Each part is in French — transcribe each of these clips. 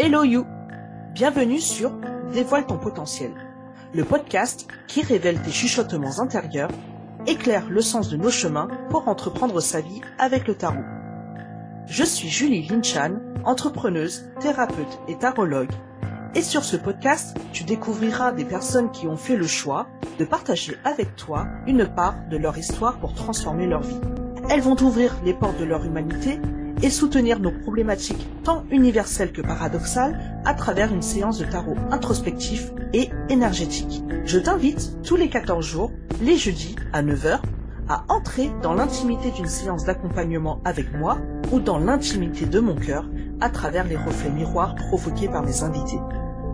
Hello you Bienvenue sur Dévoile ton potentiel, le podcast qui révèle tes chuchotements intérieurs, éclaire le sens de nos chemins pour entreprendre sa vie avec le tarot. Je suis Julie Linchan, entrepreneuse, thérapeute et tarologue. Et sur ce podcast, tu découvriras des personnes qui ont fait le choix de partager avec toi une part de leur histoire pour transformer leur vie. Elles vont ouvrir les portes de leur humanité et soutenir nos problématiques tant universelles que paradoxales à travers une séance de tarot introspectif et énergétique. Je t'invite tous les 14 jours, les jeudis à 9h, à entrer dans l'intimité d'une séance d'accompagnement avec moi ou dans l'intimité de mon cœur à travers les reflets miroirs provoqués par mes invités.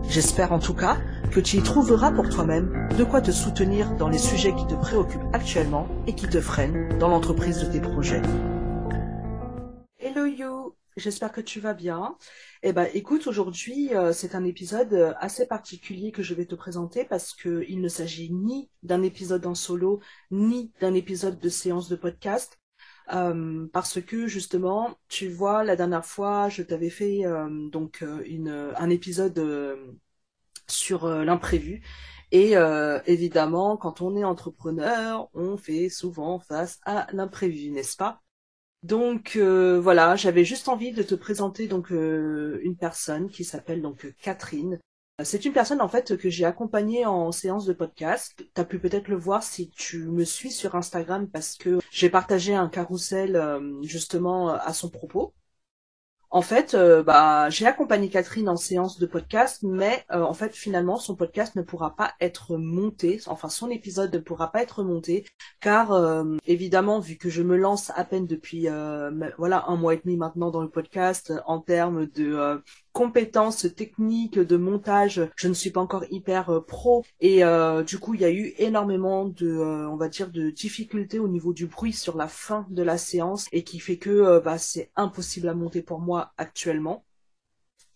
J'espère en tout cas que tu y trouveras pour toi-même de quoi te soutenir dans les sujets qui te préoccupent actuellement et qui te freinent dans l'entreprise de tes projets. Hello you, j'espère que tu vas bien. Eh ben, écoute, aujourd'hui, euh, c'est un épisode euh, assez particulier que je vais te présenter parce que il ne s'agit ni d'un épisode en solo, ni d'un épisode de séance de podcast. Euh, parce que justement, tu vois, la dernière fois, je t'avais fait donc une, un épisode sur l'imprévu. Et évidemment, quand on est entrepreneur, on fait souvent face à l'imprévu, n'est-ce pas? Donc euh, voilà, j'avais juste envie de te présenter donc euh, une personne qui s'appelle donc Catherine. C'est une personne en fait que j'ai accompagnée en séance de podcast. Tu as pu peut-être le voir si tu me suis sur Instagram parce que j'ai partagé un carrousel euh, justement à son propos. En fait, euh, bah, j'ai accompagné Catherine en séance de podcast, mais euh, en fait, finalement, son podcast ne pourra pas être monté, enfin, son épisode ne pourra pas être monté, car euh, évidemment, vu que je me lance à peine depuis voilà un mois et demi maintenant dans le podcast, en termes de compétences techniques de montage, je ne suis pas encore hyper euh, pro et euh, du coup il y a eu énormément de euh, on va dire de difficultés au niveau du bruit sur la fin de la séance et qui fait que bah, c'est impossible à monter pour moi actuellement.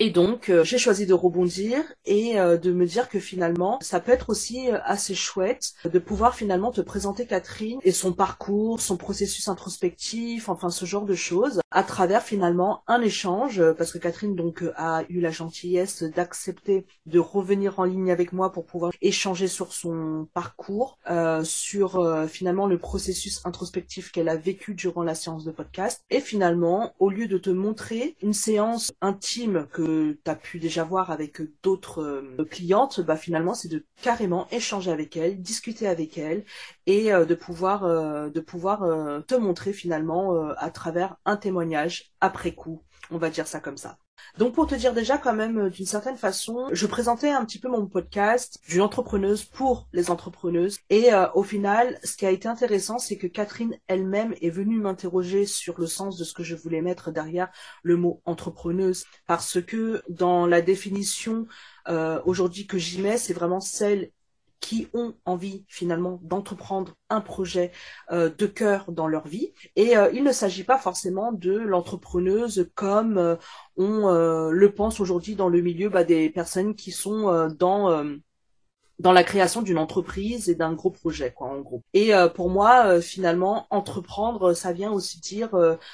Et donc, euh, j'ai choisi de rebondir et euh, de me dire que finalement, ça peut être aussi euh, assez chouette de pouvoir finalement te présenter Catherine et son parcours, son processus introspectif, enfin ce genre de choses, à travers finalement un échange, parce que Catherine donc a eu la gentillesse d'accepter de revenir en ligne avec moi pour pouvoir échanger sur son parcours, sur finalement le processus introspectif qu'elle a vécu durant la séance de podcast. Et finalement, au lieu de te montrer une séance intime que tu as pu déjà voir avec d'autres euh, clientes, bah finalement c'est de carrément échanger avec elles, discuter avec elles et euh, euh, de pouvoir te montrer finalement à travers un témoignage après coup, on va dire ça comme ça. Donc pour te dire déjà quand même euh, d'une certaine façon, je présentais un petit peu mon podcast d'une entrepreneuse pour les entrepreneuses et euh, au final, ce qui a été intéressant, c'est que Catherine elle-même est venue m'interroger sur le sens de ce que je voulais mettre derrière le mot entrepreneuse parce que dans la définition euh, aujourd'hui que j'y mets, c'est vraiment celle qui ont envie finalement d'entreprendre un projet euh, de cœur dans leur vie. Et euh, il ne s'agit pas forcément de l'entrepreneuse comme euh, on le pense aujourd'hui dans le milieu bah, des personnes qui sont dans dans la création d'une entreprise et d'un gros projet, quoi, en gros. Et pour moi, finalement, entreprendre, ça vient aussi dire,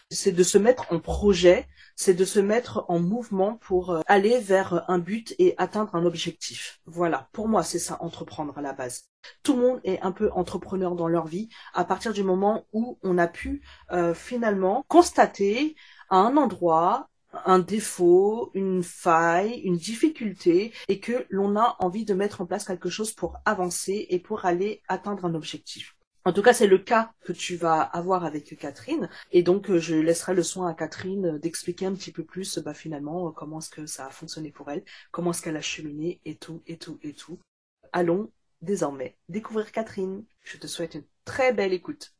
c'est de se mettre en projet, c'est de se mettre en mouvement pour euh, aller vers un but et atteindre un objectif. Voilà, pour moi, c'est ça, entreprendre à la base. Tout le monde est un peu entrepreneur dans leur vie à partir du moment où on a pu euh, finalement constater à un endroit un défaut, une faille, une difficulté et que l'on a envie de mettre en place quelque chose pour avancer et pour aller atteindre un objectif. En tout cas, c'est le cas que tu vas avoir avec Catherine. Et donc, euh, je laisserai le soin à Catherine d'expliquer un petit peu plus, bah, finalement, euh, comment est-ce que ça a fonctionné pour elle, comment est-ce qu'elle a cheminé, et tout, et tout, et tout. Allons désormais découvrir Catherine. Je te souhaite une très belle écoute.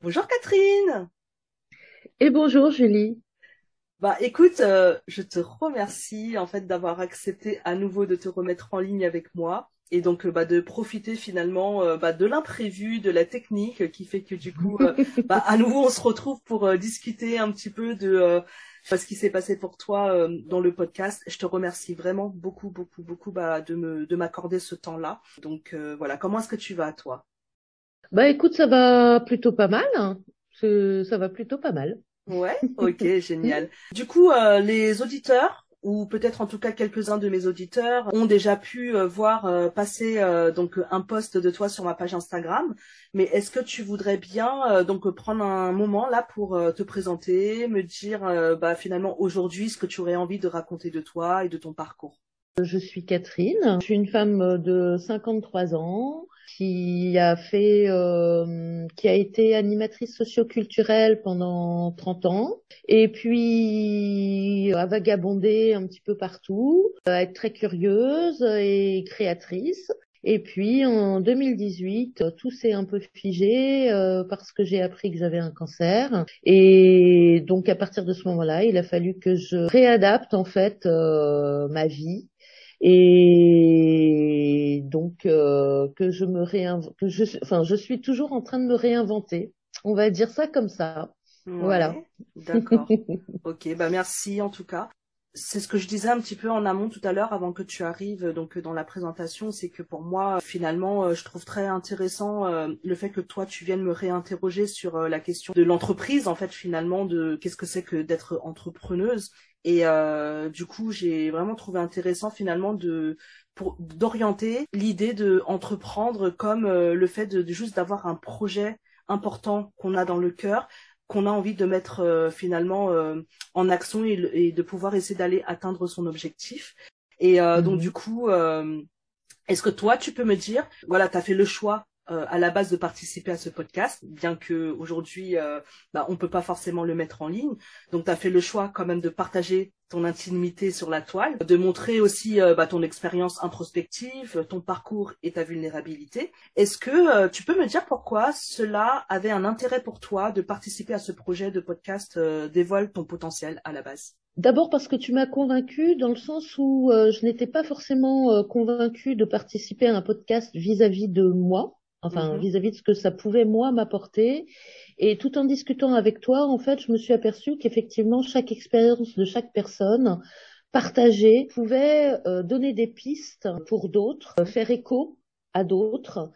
Bonjour Catherine Et bonjour Julie bah écoute, euh, je te remercie en fait d'avoir accepté à nouveau de te remettre en ligne avec moi et donc euh, bah, de profiter finalement euh, bah, de l'imprévu, de la technique qui fait que du coup, euh, bah, à nouveau, on se retrouve pour discuter un petit peu de ce qui s'est passé pour toi dans le podcast. Je te remercie vraiment beaucoup, beaucoup, beaucoup bah, de me de m'accorder ce temps-là. Donc voilà, comment est-ce que tu vas toi? Bah écoute, ça va plutôt pas mal. Hein. Ça va plutôt pas mal. Ouais, ok, génial. Du coup, euh, les auditeurs ou peut-être en tout cas quelques-uns de mes auditeurs ont déjà pu euh, voir euh, passer euh, donc un post de toi sur ma page Instagram. Mais est-ce que tu voudrais bien donc prendre un moment là pour te présenter, me dire bah finalement aujourd'hui ce que tu aurais envie de raconter de toi et de ton parcours? Je suis Catherine, je suis une femme de 53 ans qui a fait, euh, qui a été animatrice socioculturelle pendant 30 ans, et puis a vagabondé un petit peu partout, à être très curieuse et créatrice. Et puis en 2018, tout s'est un peu figé euh, parce que j'ai appris que j'avais un cancer. Et donc à partir de ce moment-là, il a fallu que je réadapte en fait euh, ma vie et donc euh, que je me réinvente, que je, enfin, je suis toujours en train de me réinventer. On va dire ça comme ça. voilà. D'accord. ok, bah merci en tout cas. C'est ce que je disais un petit peu en amont tout à l'heure avant que tu arrives donc dans la présentation, c'est que pour moi finalement euh, je trouve très intéressant euh, le fait que toi tu viennes me réinterroger sur la question de l'entreprise en fait finalement de qu'est-ce que c'est que d'être entrepreneuse. Et euh, du coup, j'ai vraiment trouvé intéressant finalement de d'orienter l'idée de entreprendre comme euh, le fait de, juste d'avoir un projet important qu'on a dans le cœur qu'on a envie de mettre euh, finalement en action et, de pouvoir essayer d'aller atteindre son objectif. Et donc mmh du coup, est-ce que toi, tu peux me dire, voilà, tu as fait le choix euh, à la base de participer à ce podcast, bien que aujourd'hui euh, bah, on peut pas forcément le mettre en ligne. Donc tu as fait le choix quand même de partager ton intimité sur la toile, de montrer aussi euh, bah, ton expérience introspective, ton parcours et ta vulnérabilité. Est-ce que tu peux me dire pourquoi cela avait un intérêt pour toi de participer à ce projet de podcast Dévoile ton potentiel à la base? D'abord parce que tu m'as convaincu dans le sens où je n'étais pas forcément convaincue de participer à un podcast vis à -vis de moi enfin mm-hmm. vis-à-vis de ce que ça pouvait moi m'apporter. Et tout en discutant avec toi, en fait, je me suis aperçue qu'effectivement chaque expérience de chaque personne partagée pouvait euh, donner des pistes pour d'autres, euh, faire écho à d'autres.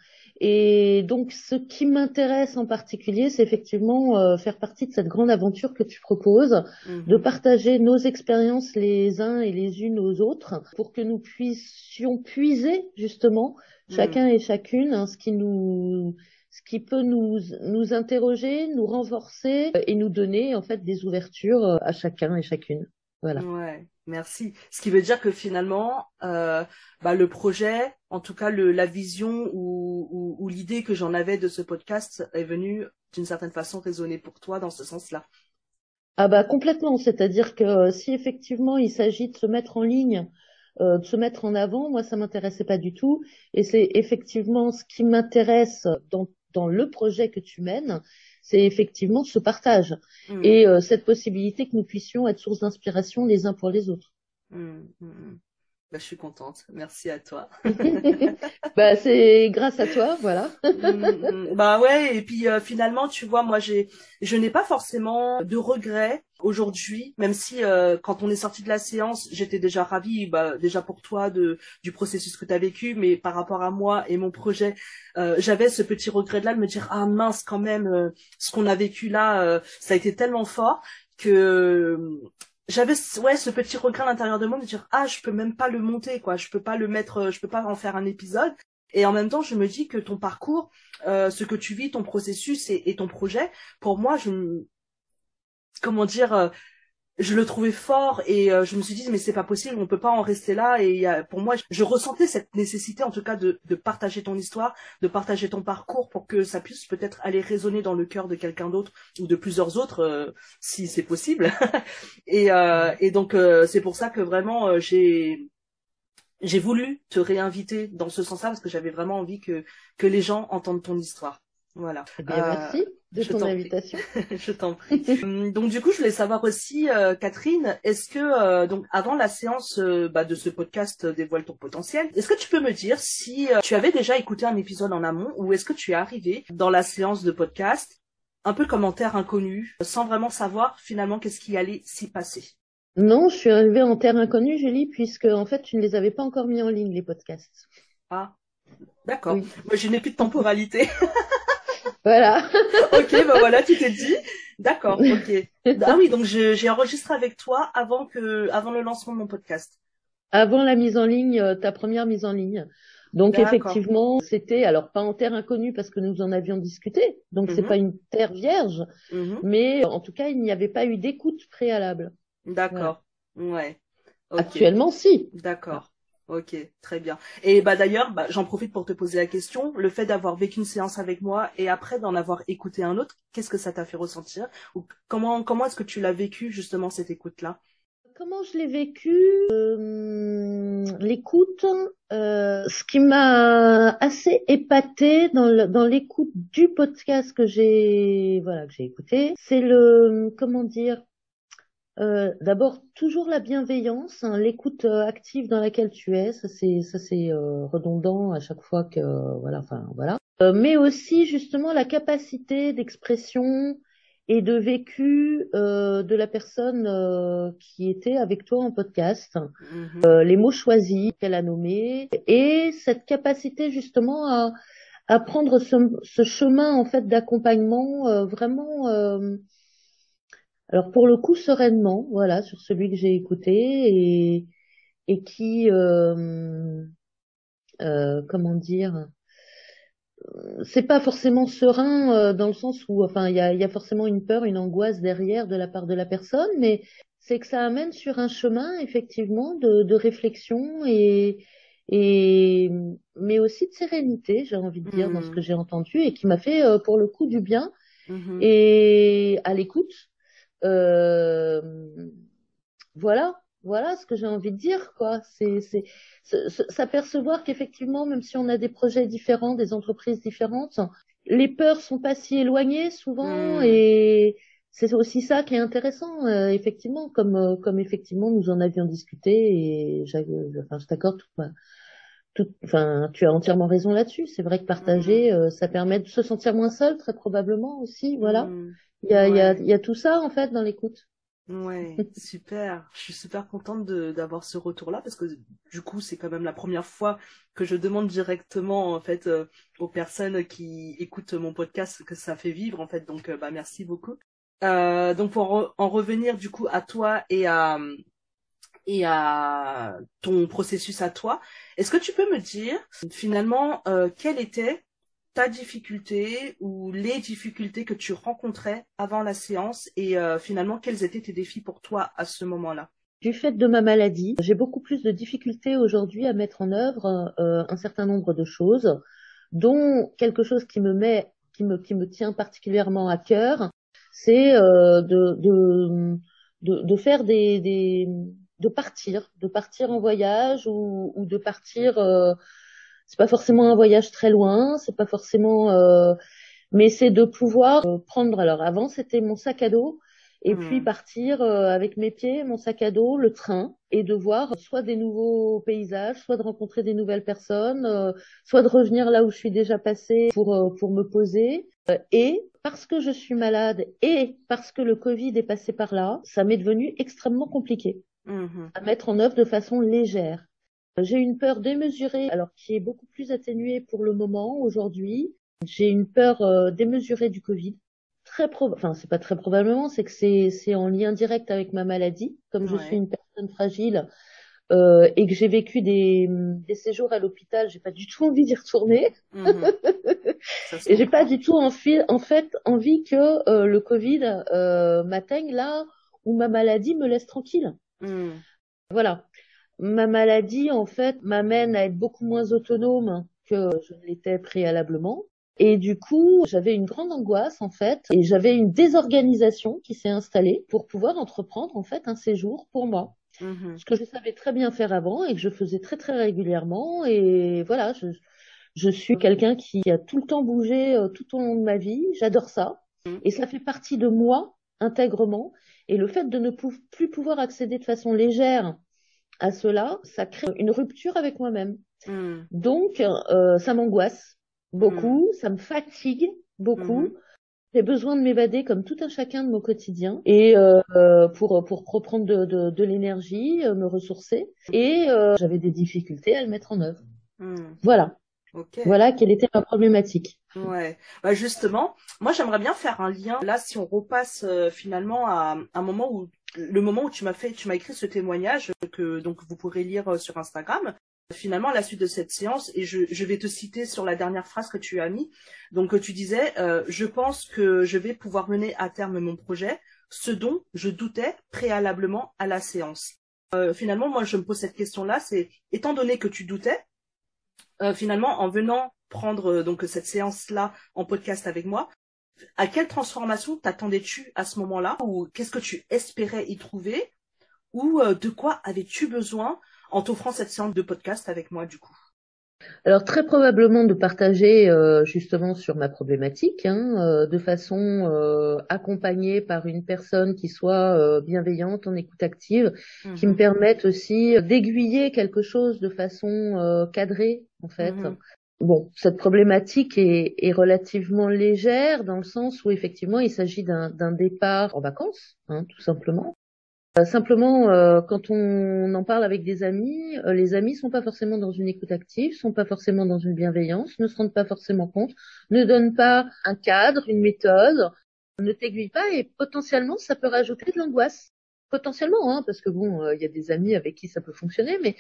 Et donc, ce qui m'intéresse en particulier, c'est effectivement euh, faire partie de cette grande aventure que tu proposes, mm-hmm. de partager nos expériences les uns et les unes aux autres, pour que nous puissions puiser justement chacun et chacune, hein, ce qui nous, ce qui peut nous, nous interroger, nous renforcer euh, et nous donner en fait des ouvertures euh, à chacun et chacune. Voilà. Ouais, merci. Ce qui veut dire que finalement, euh, bah, le projet, en tout cas le, la vision ou, ou, ou l'idée que j'en avais de ce podcast est venue d'une certaine façon résonner pour toi dans ce sens-là. Ah bah complètement, c'est-à-dire que euh, si effectivement il s'agit de se mettre en ligne euh, de se mettre en avant, moi ça m'intéressait pas du tout. Et c'est effectivement ce qui m'intéresse dans, dans le projet que tu mènes, c'est effectivement ce partage mmh. et euh, cette possibilité que nous puissions être source d'inspiration les uns pour les autres. Mmh, mmh, bah, je suis contente. Merci à toi. bah, c'est grâce à toi, voilà. bah ouais, et puis euh, finalement, tu vois, moi, j'ai, je n'ai pas forcément de regrets aujourd'hui, même si euh, quand on est sorti de la séance, j'étais déjà ravie, bah, déjà pour toi de du processus que tu as vécu, mais par rapport à moi et mon projet, euh, j'avais ce petit regret de là de me dire ah mince quand même, ce qu'on a vécu là, ça a été tellement fort que j'avais ouais ce petit regret à l'intérieur de moi de dire ah je peux même pas le monter quoi. Je peux pas le mettre euh, je peux pas en faire un épisode. Et en même temps je me dis que ton parcours euh, ce que tu vis ton processus et, ton projet pour moi je comment dire euh, je le trouvais fort et euh, je me suis dit mais c'est pas possible on peut pas en rester là et pour moi je, ressentais cette nécessité en tout cas de, partager ton histoire de partager ton parcours pour que ça puisse peut-être aller résonner dans le cœur de quelqu'un d'autre ou de plusieurs autres euh, si c'est possible. Et, euh, et donc c'est pour ça que vraiment j'ai j'ai voulu te réinviter dans ce sens-là parce que j'avais vraiment envie que que les gens entendent ton histoire voilà eh bien, merci de ton invitation. je t'en prie. Hum, donc du coup, je voulais savoir aussi, euh, Catherine, est-ce que euh, donc avant la séance euh, bah, de ce podcast dévoile ton potentiel, est-ce que tu peux me dire si tu avais déjà écouté un épisode en amont ou est-ce que tu es arrivé dans la séance de podcast un peu comme en terre inconnue, sans vraiment savoir finalement qu'est-ce qui allait s'y passer? Non, je suis arrivée en terre inconnue, Julie, puisque en fait, tu ne les avais pas encore mis en ligne les podcasts. Ah, d'accord. Moi, je n'ai plus de temporalité. Voilà. ok, ben voilà, tu t'es dit. D'accord, ok. Ah oui, donc j'ai enregistré avec toi avant que, avant le lancement de mon podcast. Avant la mise en ligne, euh, ta première mise en ligne. Donc effectivement, c'était alors pas en terre inconnue parce que nous en avions discuté, donc c'est mhm. pas une terre vierge, mhm. mais en tout cas il n'y avait pas eu d'écoute préalable. D'accord. Ouais. Actuellement, si. D'accord. Ok, très bien. Et bah d'ailleurs, bah, j'en profite pour te poser la question. Le fait d'avoir vécu une séance avec moi et après d'en avoir écouté un autre, qu'est-ce que ça t'a fait ressentir? Ou comment comment est-ce que tu l'as vécu justement cette écoute-là? Comment je l'ai vécu? Euh, L'écoute, euh, ce qui m'a assez épaté dans l'écoute du podcast que j'ai voilà que j'ai écouté, c'est le comment dire euh, D'abord, toujours la bienveillance, hein, l'écoute euh, active dans laquelle tu es, ça c'est ça c'est euh, redondant à chaque fois que voilà, enfin voilà. mais aussi justement la capacité d'expression et de vécu de la personne qui était avec toi en podcast, mm-hmm. les mots choisis qu'elle a nommés et cette capacité justement à à prendre ce, ce chemin en fait d'accompagnement vraiment alors pour le coup sereinement, voilà, sur celui que j'ai écouté et, et qui, euh, euh, comment dire, c'est pas forcément serein euh, dans le sens où, enfin, il y a, y a forcément une peur, une angoisse derrière de la part de la personne, mais c'est que ça amène sur un chemin effectivement de, de réflexion et, et mais aussi de sérénité, j'ai envie de dire, dans ce mmh. que j'ai entendu et qui m'a fait pour le coup du bien mmh et à l'écoute euh, voilà, voilà ce que j'ai envie de dire, quoi. C'est, c'est, s'apercevoir qu'effectivement, même si on a des projets différents, des entreprises différentes, les peurs sont pas si éloignées souvent hmm. et c'est aussi ça qui est intéressant, euh, effectivement, comme euh, comme effectivement nous en avions discuté et enfin, je t'accorde tout, tout, enfin, tu as entièrement raison là-dessus. C'est vrai que partager, hmm. ça permet de se sentir moins seul, très probablement aussi, voilà. Hmm. Il y a, il y, a, y a tout ça en fait dans l'écoute. Ouais, super. Je suis super contente d'avoir ce retour-là parce que du coup, c'est quand même la première fois que je demande directement en fait euh, aux personnes qui écoutent mon podcast que ça fait vivre en fait. Donc, euh, bah merci beaucoup. Euh, donc pour en revenir du coup à toi et à et à ton processus à toi, est-ce que tu peux me dire finalement euh, quel était ta difficulté ou les difficultés que tu rencontrais avant la séance et euh, finalement quels étaient tes défis pour toi à ce moment-là? Du fait de ma maladie, j'ai beaucoup plus de difficultés aujourd'hui à mettre en œuvre euh, un certain nombre de choses, dont quelque chose qui me met, qui me, qui me tient particulièrement à cœur, c'est de, de, de, de, faire des, des, de partir, de partir en voyage ou, ou de partir c'est pas forcément un voyage très loin, c'est pas forcément, euh, mais c'est de pouvoir euh, prendre. Alors avant, c'était mon sac à dos et puis hmm. partir euh, avec mes pieds, mon sac à dos, le train, et de voir soit des nouveaux paysages, soit de rencontrer des nouvelles personnes, soit de revenir là où je suis déjà passée pour pour me poser. et parce que je suis malade et parce que le Covid est passé par là, ça m'est devenu extrêmement compliqué mmh à mettre en œuvre de façon légère. J'ai une peur démesurée, alors qui est beaucoup plus atténuée pour le moment aujourd'hui. J'ai une peur euh, démesurée du Covid. Très pro enfin c'est pas très probablement, c'est que c'est c'est en lien direct avec ma maladie. Comme je suis une personne fragile euh, et que j'ai vécu des des séjours à l'hôpital, j'ai pas du tout envie d'y retourner. Mhm. et j'ai pas du tout en, en fait envie que euh, le Covid euh, m'atteigne là où ma maladie me laisse tranquille. Mhm. Voilà ma maladie, en fait, m'amène à être beaucoup moins autonome que je ne l'étais préalablement. Et du coup, j'avais une grande angoisse, en fait, et j'avais une désorganisation qui s'est installée pour pouvoir entreprendre, en fait, un séjour pour moi. Mm-hmm. Ce que je savais très bien faire avant et que je faisais très, très régulièrement. Et voilà, je, je suis quelqu'un qui a tout le temps bougé euh, tout au long de ma vie. J'adore ça. Mm. Et ça fait partie de moi intègrement. Et le fait de ne plus pouvoir accéder de façon légère à cela, ça crée une rupture avec moi-même. Hmm. Donc, euh, ça m'angoisse beaucoup, hmm. ça me fatigue beaucoup. Hmm. J'ai besoin de m'évader comme tout un chacun de mon quotidien et euh, pour pour reprendre de, de, de l'énergie, euh, me ressourcer. Et j'avais des difficultés à le mettre en œuvre. Voilà. Voilà quelle était ma problématique. Ouais. Bah justement, moi j'aimerais bien faire un lien. Là, si on repasse euh, finalement à, un moment où le moment où tu m'as fait, tu m'as écrit ce témoignage que donc vous pourrez lire euh, sur Instagram. Finalement, à la suite de cette séance, et je, vais te citer sur la dernière phrase que tu as mis. Donc, tu disais, euh, je pense que je vais pouvoir mener à terme mon projet, ce dont je doutais préalablement à la séance. Euh, finalement, moi, je me pose cette question-là, c'est étant donné que tu doutais, euh, finalement, en venant prendre euh, donc cette séance-là en podcast avec moi, à quelle transformation t'attendais-tu à ce moment-là ou qu'est-ce que tu espérais y trouver ou de quoi avais-tu besoin en t'offrant cette séance de podcast avec moi du coup? Alors très probablement de partager euh, justement sur ma problématique, hein, euh, de façon euh, accompagnée par une personne qui soit bienveillante, en écoute active, qui me mhm. permette aussi d'aiguiller quelque chose de façon cadrée en fait. Mhm. Bon, cette problématique est, est, relativement légère dans le sens où effectivement il s'agit d'un départ en vacances, hein, tout simplement. Euh, simplement, euh, quand on en parle avec des amis, euh, les amis sont pas forcément dans une écoute active, sont pas forcément dans une bienveillance, ne se rendent pas forcément compte, ne donnent pas un cadre, une méthode, ne t'aiguillent pas et potentiellement ça peut rajouter de l'angoisse. Potentiellement, hein, parce que bon, il y a des amis avec qui ça peut fonctionner, mais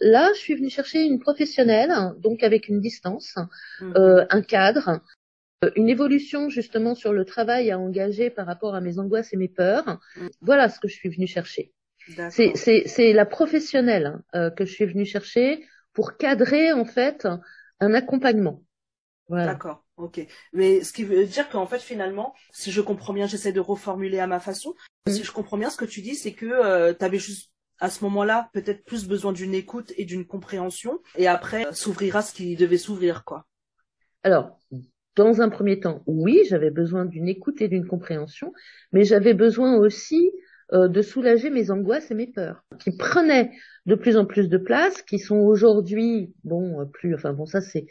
là, je suis venue chercher une professionnelle, donc avec une distance, mmh. un cadre, euh, une évolution justement sur le travail à engager par rapport à mes angoisses et mes peurs. Mm. Voilà ce que je suis venue chercher. C'est la professionnelle hein, euh, que je suis venue chercher pour cadrer en fait un accompagnement. Voilà. D'accord, ok. Mais ce qui veut dire qu'en fait finalement, si je comprends bien, j'essaie de reformuler à ma façon. Mm. Si je comprends bien ce que tu dis, c'est que euh, tu avais juste à ce moment-là peut-être plus besoin d'une écoute et d'une compréhension, et après s'ouvrira ce qui devait s'ouvrir, quoi. Alors, dans un premier temps, oui, j'avais besoin d'une écoute et d'une compréhension, mais j'avais besoin aussi euh, de soulager mes angoisses et mes peurs, qui prenaient de plus en plus de place, qui sont aujourd'hui, bon, euh, plus, enfin bon, ça c'est,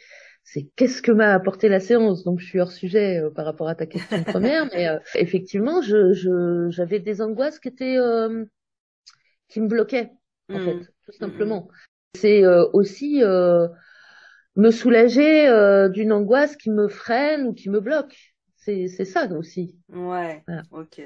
c'est qu'est-ce que m'a apporté la séance. Donc je suis hors sujet euh, par rapport à ta question première, mais effectivement, je, j'avais des angoisses qui étaient, qui me bloquaient en mmh. fait, tout simplement. C'est aussi me soulager euh, d'une angoisse qui me freine ou qui me bloque. C'est c'est ça aussi. Ouais. Ok.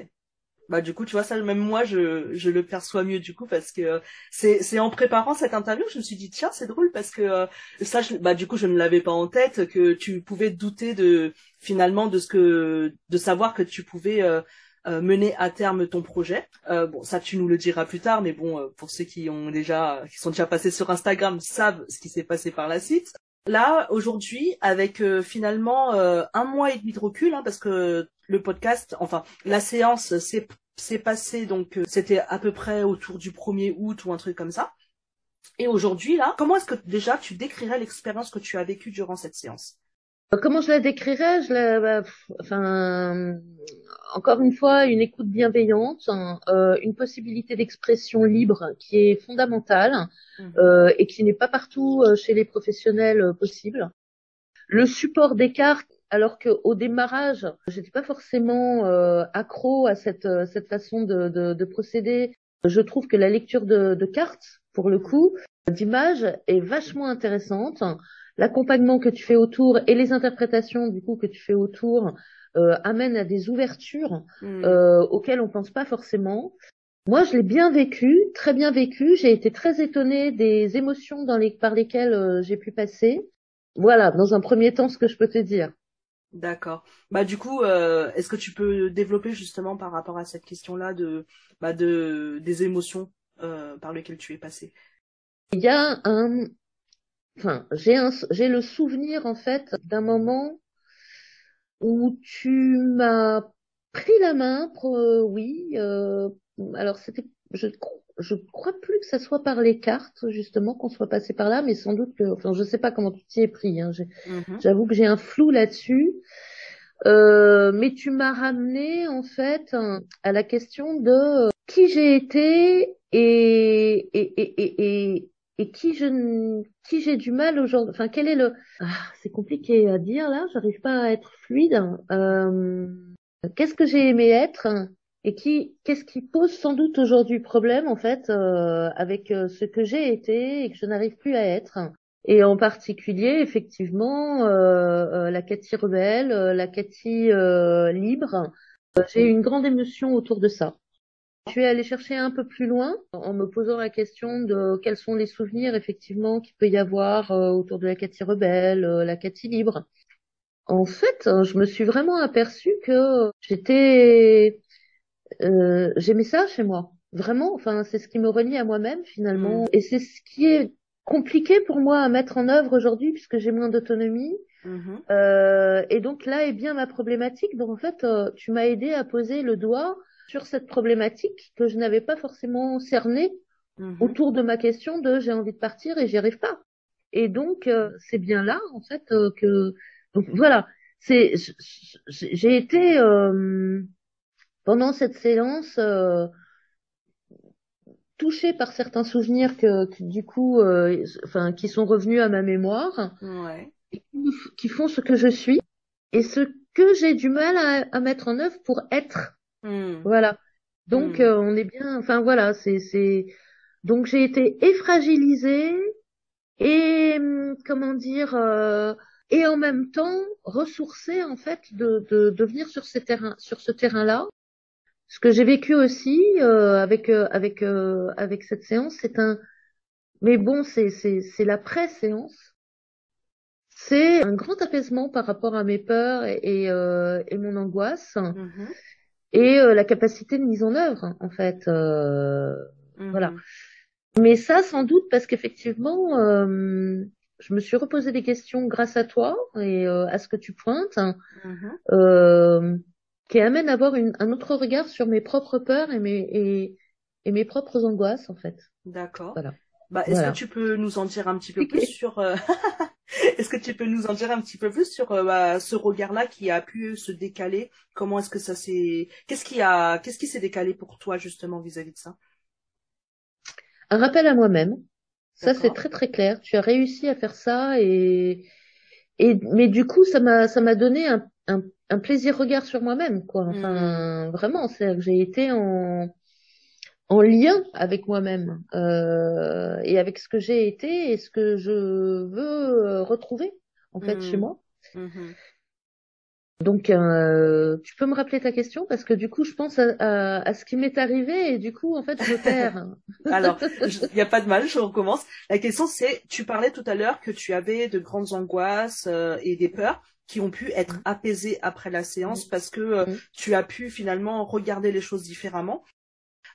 Bah du coup tu vois ça même moi je je le perçois mieux du coup parce que c'est c'est en préparant cette interview je me suis dit tiens c'est drôle parce que euh, ça bah du coup je ne l'avais pas en tête que tu pouvais douter de finalement de ce que de savoir que tu pouvais euh, mener à terme ton projet. bon, ça tu nous le diras plus tard, mais bon, pour ceux qui ont déjà, qui sont déjà passés sur Instagram, savent ce qui s'est passé par la suite. Là, aujourd'hui, avec euh, finalement euh, un mois et demi de recul, hein, parce que le podcast, enfin, la séance s'est passée, donc euh, c'était à peu près autour du 1er août ou un truc comme ça. Et aujourd'hui, là, comment est-ce que déjà tu décrirais l'expérience que tu as vécue durant cette séance? Comment je la décrirais? Je la, bah, enfin, encore une fois, une écoute bienveillante, hein, euh, une possibilité d'expression libre qui est fondamentale mhm. euh, et qui n'est pas partout euh, chez les professionnels euh, possible. Le support des cartes, alors qu'au démarrage, j'étais pas forcément euh, accro à cette, cette façon de, de, de, procéder. Je trouve que la lecture de, de cartes, pour le coup, d'images, est vachement intéressante l'accompagnement que tu fais autour et les interprétations du coup que tu fais autour euh, amènent à des ouvertures hmm. euh, auxquelles on pense pas forcément. Moi, je l'ai bien vécu, très bien vécu. J'ai été très étonnée des émotions dans les, par lesquelles euh, j'ai pu passer. Voilà, dans un premier temps, ce que je peux te dire. D'accord. Bah du coup, euh, est-ce que tu peux développer justement par rapport à cette question-là de, bah, de des émotions euh, par lesquelles tu es passé Il y a un, enfin, j'ai un, j'ai le souvenir en fait d'un moment où tu m'as pris la main, pour, euh, oui. Euh, alors c'était, je je crois plus que ça soit par les cartes justement qu'on soit passé par là, mais sans doute que, enfin, je sais pas comment tu t'y es pris. Hein, mm-hmm. J'avoue que j'ai un flou là-dessus. Euh, mais tu m'as ramené en fait à la question de qui j'ai été et, et, et, et, et qui je qui j'ai du mal aujourd'hui enfin quel est le ah, c'est compliqué à dire là j'arrive pas à être fluide euh, qu'est-ce que j'ai aimé être et qui qu'est-ce qui pose sans doute aujourd'hui problème en fait euh, avec euh, ce que j'ai été et que je n'arrive plus à être Et en particulier, effectivement, euh, la Cathy rebelle, la Cathy libre. J'ai une grande émotion autour de ça. Je suis allée chercher un peu plus loin en me posant la question de quels sont les souvenirs effectivement qu'il peut y avoir autour de la Cathy rebelle, la Cathy libre. En fait, je me suis vraiment aperçue que j'étais, euh, j'aimais ça chez moi. Vraiment, enfin, c'est ce qui me relie à moi-même finalement, mm. et c'est ce qui est compliqué pour moi à mettre en œuvre aujourd'hui puisque j'ai moins d'autonomie. Mm-hmm. Euh, et donc là est bien ma problématique. Donc en fait, euh, tu m'as aidé à poser le doigt sur cette problématique que je n'avais pas forcément cernée mm-hmm. autour de ma question de j'ai envie de partir et j'y arrive pas. Et donc euh, c'est bien là en fait euh, que donc voilà, c'est j'ai été euh, pendant cette séance euh, touchée par certains souvenirs que, du coup, euh, enfin, qui sont revenus à ma mémoire, ouais. qui, font ce que je suis et ce que j'ai du mal à, mettre en œuvre pour être. Hmm. Voilà. Donc hmm. on est bien. Enfin voilà, c'est c'est. Donc j'ai été et hum, comment dire et en même temps ressourcer en fait de, de, de venir sur ces terrains, sur ce terrain-là. Ce que j'ai vécu aussi euh, avec euh, avec euh, avec cette séance, c'est un mais bon, c'est c'est c'est la pré-séance. C'est un grand apaisement par rapport à mes peurs et et, et mon angoisse mm-hmm. Et la capacité de mise en œuvre en fait. Voilà. Mm-hmm. Mais ça, sans doute, parce qu'effectivement, je me suis reposé des questions grâce à toi et euh, à ce que tu pointes, euh, qui amène à avoir une, un autre regard sur mes propres peurs et mes, et, et mes propres angoisses, en fait. D'accord. Voilà. Bah, est-ce que tu peux nous en dire un petit peu plus sur euh... Est-ce que tu peux nous en dire un petit peu plus sur euh, bah, ce regard-là qui a pu se décaler? Comment est-ce que ça s'est Qu'est-ce qui a Qu'est-ce qui s'est décalé pour toi justement vis-à-vis -vis de ça? Un rappel à moi-même. Ça, c'est très très clair. Tu as réussi à faire ça et, et mais du coup, ça m'a ça m'a donné un, un, un, plaisir regard sur moi-même, quoi. Enfin, mmh. vraiment, c'est que j'ai été en en lien avec moi-même euh, et avec ce que j'ai été et ce que je veux euh, retrouver en fait chez mmh. moi. Mmh. Donc, euh, tu peux me rappeler ta question parce que du coup, je pense à, à, ce qui m'est arrivé et du coup, en fait, je perds. Alors, il n'y a pas de mal, je recommence. La question, c'est, tu parlais tout à l'heure que tu avais de grandes angoisses euh, et des peurs qui ont pu être mm. apaisées après la séance mm. parce que euh, mm. tu as pu finalement regarder les choses différemment.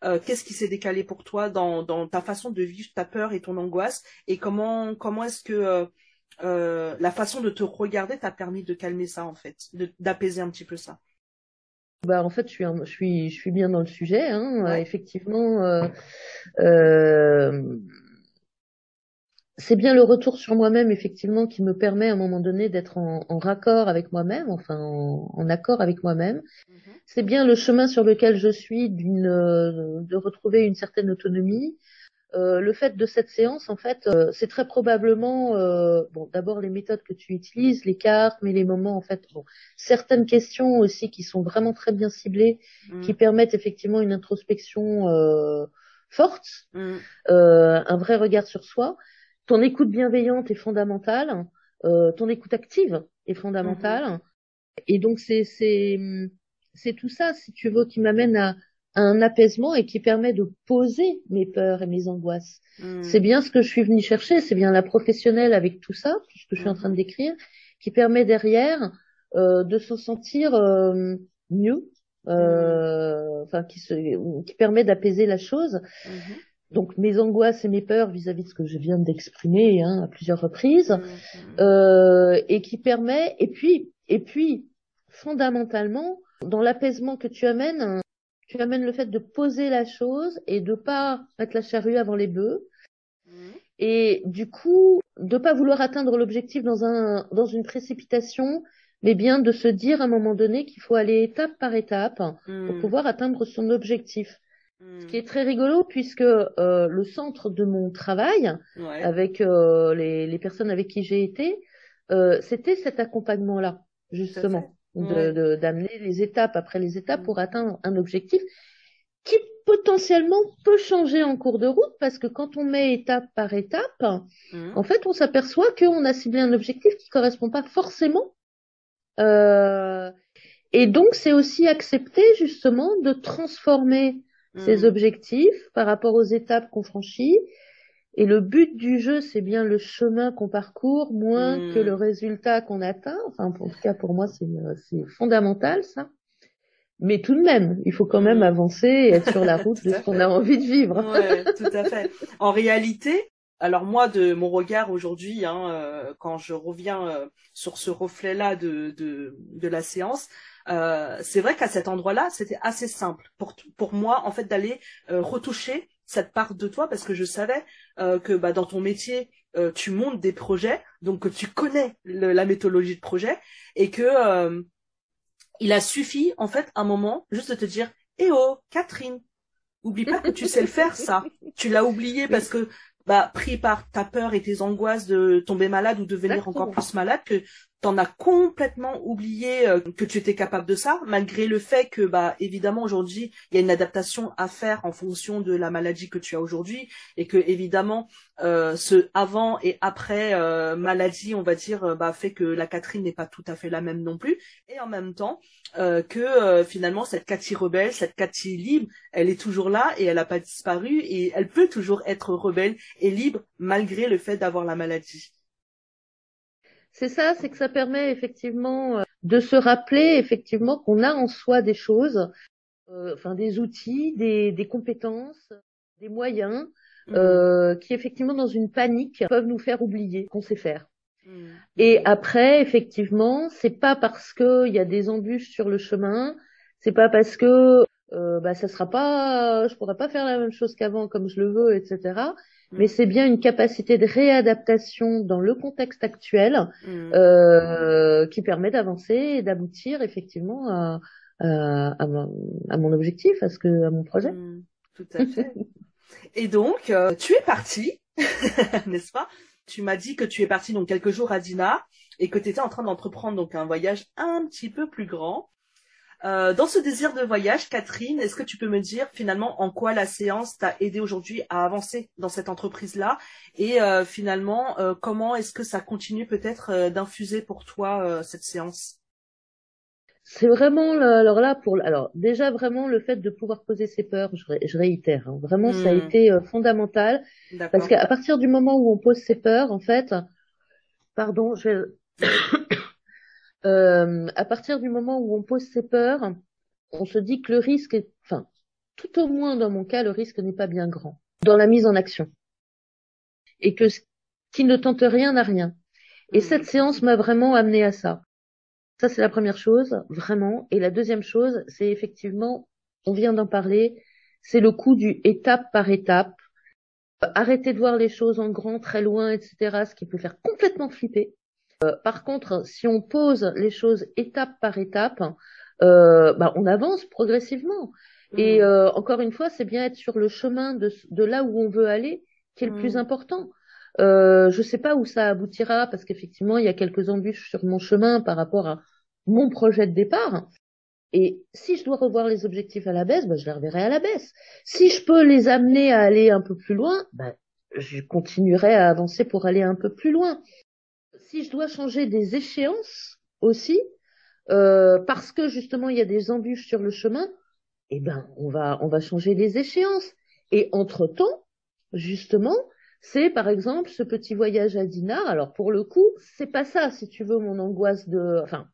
Qu'est-ce qui s'est décalé pour toi dans, dans ta façon de vivre ta peur et ton angoisse et comment comment est-ce que euh, la façon de te regarder t'a permis de calmer ça en fait, d'apaiser un petit peu ça? Bah en fait je suis je suis je suis bien dans le sujet hein. effectivement euh, euh, c'est bien le retour sur moi-même effectivement qui me permet à un moment donné d'être en, en, raccord avec moi-même enfin en, en, accord avec moi-même mm-hmm. c'est bien le chemin sur lequel je suis d'une de retrouver une certaine autonomie euh, le fait de cette séance, en fait, euh, c'est très probablement, euh, bon, d'abord les méthodes que tu utilises, les cartes, mais les moments, en fait, bon, certaines questions aussi qui sont vraiment très bien ciblées, mm. qui permettent effectivement une introspection forte, mm. un vrai regard sur soi. Ton écoute bienveillante est fondamentale, ton écoute active est fondamentale, mm-hmm. et donc c'est c'est c'est tout ça, si tu veux, qui m'amène à un apaisement et qui permet de poser mes peurs et mes angoisses. Hmm. C'est bien ce que je suis venue chercher, c'est bien la professionnelle avec tout ça, tout ce que je suis en train de décrire, qui permet derrière euh, de se sentir euh, mieux, euh, enfin qui, se, qui permet d'apaiser la chose. Donc mes angoisses et mes peurs vis-à-vis de ce que je viens d'exprimer hein, à plusieurs reprises, euh, et qui permet, et puis, et puis fondamentalement, dans l'apaisement que tu amènes, tu amènes le fait de poser la chose et de pas mettre la charrue avant les bœufs. Mmh. Et du coup, de pas vouloir atteindre l'objectif dans un, dans une précipitation, mais bien de se dire à un moment donné qu'il faut aller étape par étape pour pouvoir atteindre son objectif. Ce qui est très rigolo puisque euh, le centre de mon travail, avec euh, les, les, personnes avec qui j'ai été, euh, c'était cet accompagnement-là, justement de d'amener les étapes après les étapes pour atteindre un objectif qui potentiellement peut changer en cours de route parce que quand on met étape par étape, mmh. en fait, on s'aperçoit qu'on a ciblé un objectif qui correspond pas forcément. Euh, et donc, c'est aussi accepter justement de transformer ces mmh. objectifs par rapport aux étapes qu'on franchit. Et le but du jeu, c'est bien le chemin qu'on parcourt, moins que le résultat qu'on atteint. Enfin, en tout cas, pour moi, c'est fondamental, ça. Mais tout de même, il faut quand même avancer et être sur la route de ce qu'on a envie de vivre. ouais, tout à fait. En réalité, alors moi, de mon regard aujourd'hui, hein, euh, quand je reviens euh, sur ce reflet-là de, de, de, la séance, euh, c'est vrai qu'à cet endroit-là, c'était assez simple pour, pour moi, en fait, d'aller retoucher cette part de toi parce que je savais que bah, dans ton métier, tu montes des projets, donc que tu connais la méthodologie de projet et que il a suffi, en fait, un moment, juste de te dire, eh oh, Catherine, oublie pas que tu sais le faire, ça. Tu l'as oublié parce que, bah, pris par ta peur et tes angoisses de tomber malade ou de devenir encore plus malade, que t'en as complètement oublié euh, que tu étais capable de ça, malgré le fait que, bah, évidemment, aujourd'hui, il y a une adaptation à faire en fonction de la maladie que tu as aujourd'hui, et que, évidemment, euh, ce avant et après euh, maladie, on va dire, bah, fait que la Catherine n'est pas tout à fait la même non plus, et en même temps, que finalement, cette Cathy rebelle, cette Cathy libre, elle est toujours là et elle n'a pas disparu, et elle peut toujours être rebelle et libre malgré le fait d'avoir la maladie. C'est ça, c'est que ça permet effectivement euh, de se rappeler effectivement qu'on a en soi des choses, euh, enfin des outils, des, des, compétences, des moyens mmh. euh, qui effectivement dans une panique peuvent nous faire oublier qu'on sait faire. Mmh. Et après, effectivement, c'est pas parce qu'il y a des embûches sur le chemin, c'est pas parce que euh, bah ça sera pas, je pourrais pas faire la même chose qu'avant comme je le veux, etc mais mm. c'est bien une capacité de réadaptation dans le contexte actuel mm. euh, qui permet d'avancer et d'aboutir effectivement à, à, à, mon, objectif, à ce que à mon projet. Mm. tout à fait. et donc, euh, tu es parti, n'est-ce pas? Tu m'as dit que tu es parti donc quelques jours à Dina et que tu étais en train d'entreprendre donc un voyage un petit peu plus grand. Euh, dans ce désir de voyage, Catherine, est-ce que tu peux me dire finalement en quoi la séance t'a aidé aujourd'hui à avancer dans cette entreprise-là et euh, finalement euh, comment est-ce que ça continue peut-être d'infuser pour toi cette séance? C'est vraiment alors là pour alors déjà vraiment le fait de pouvoir poser ses peurs, je, réitère, hein, vraiment ça a hmm. été fondamental. Parce qu'à partir du moment où on pose ses peurs, en fait, pardon, je euh, à partir du moment où on pose ses peurs, on se dit que le risque est, enfin, tout au moins dans mon cas, le risque n'est pas bien grand dans la mise en action. Et que qui ne tente rien n'a rien. Et cette séance m'a vraiment amené à ça. Ça, c'est la première chose, vraiment. Et la deuxième chose, c'est effectivement, on vient d'en parler, c'est le coup du étape par étape. Arrêter de voir les choses en grand, très loin, etc., ce qui peut faire complètement flipper. Euh, par contre, si on pose les choses étape par étape, euh, bah, on avance progressivement. Et mmh. euh, encore une fois, c'est bien être sur le chemin de, de, là où on veut aller qui est le plus mmh. important. Euh, je sais pas où ça aboutira parce qu'effectivement, il y a quelques embûches sur mon chemin par rapport à mon projet de départ. Et si je dois revoir les objectifs à la baisse, bah, je les reverrai à la baisse. Si je peux les amener à aller un peu plus loin, bah, je continuerai à avancer pour aller un peu plus loin si je dois changer des échéances aussi, euh, parce que justement il y a des embûches sur le chemin, eh ben on va on va changer les échéances. Et entre temps, justement, c'est par exemple ce petit voyage à Dinard. Alors pour le coup, c'est pas ça, si tu veux, mon angoisse de, enfin,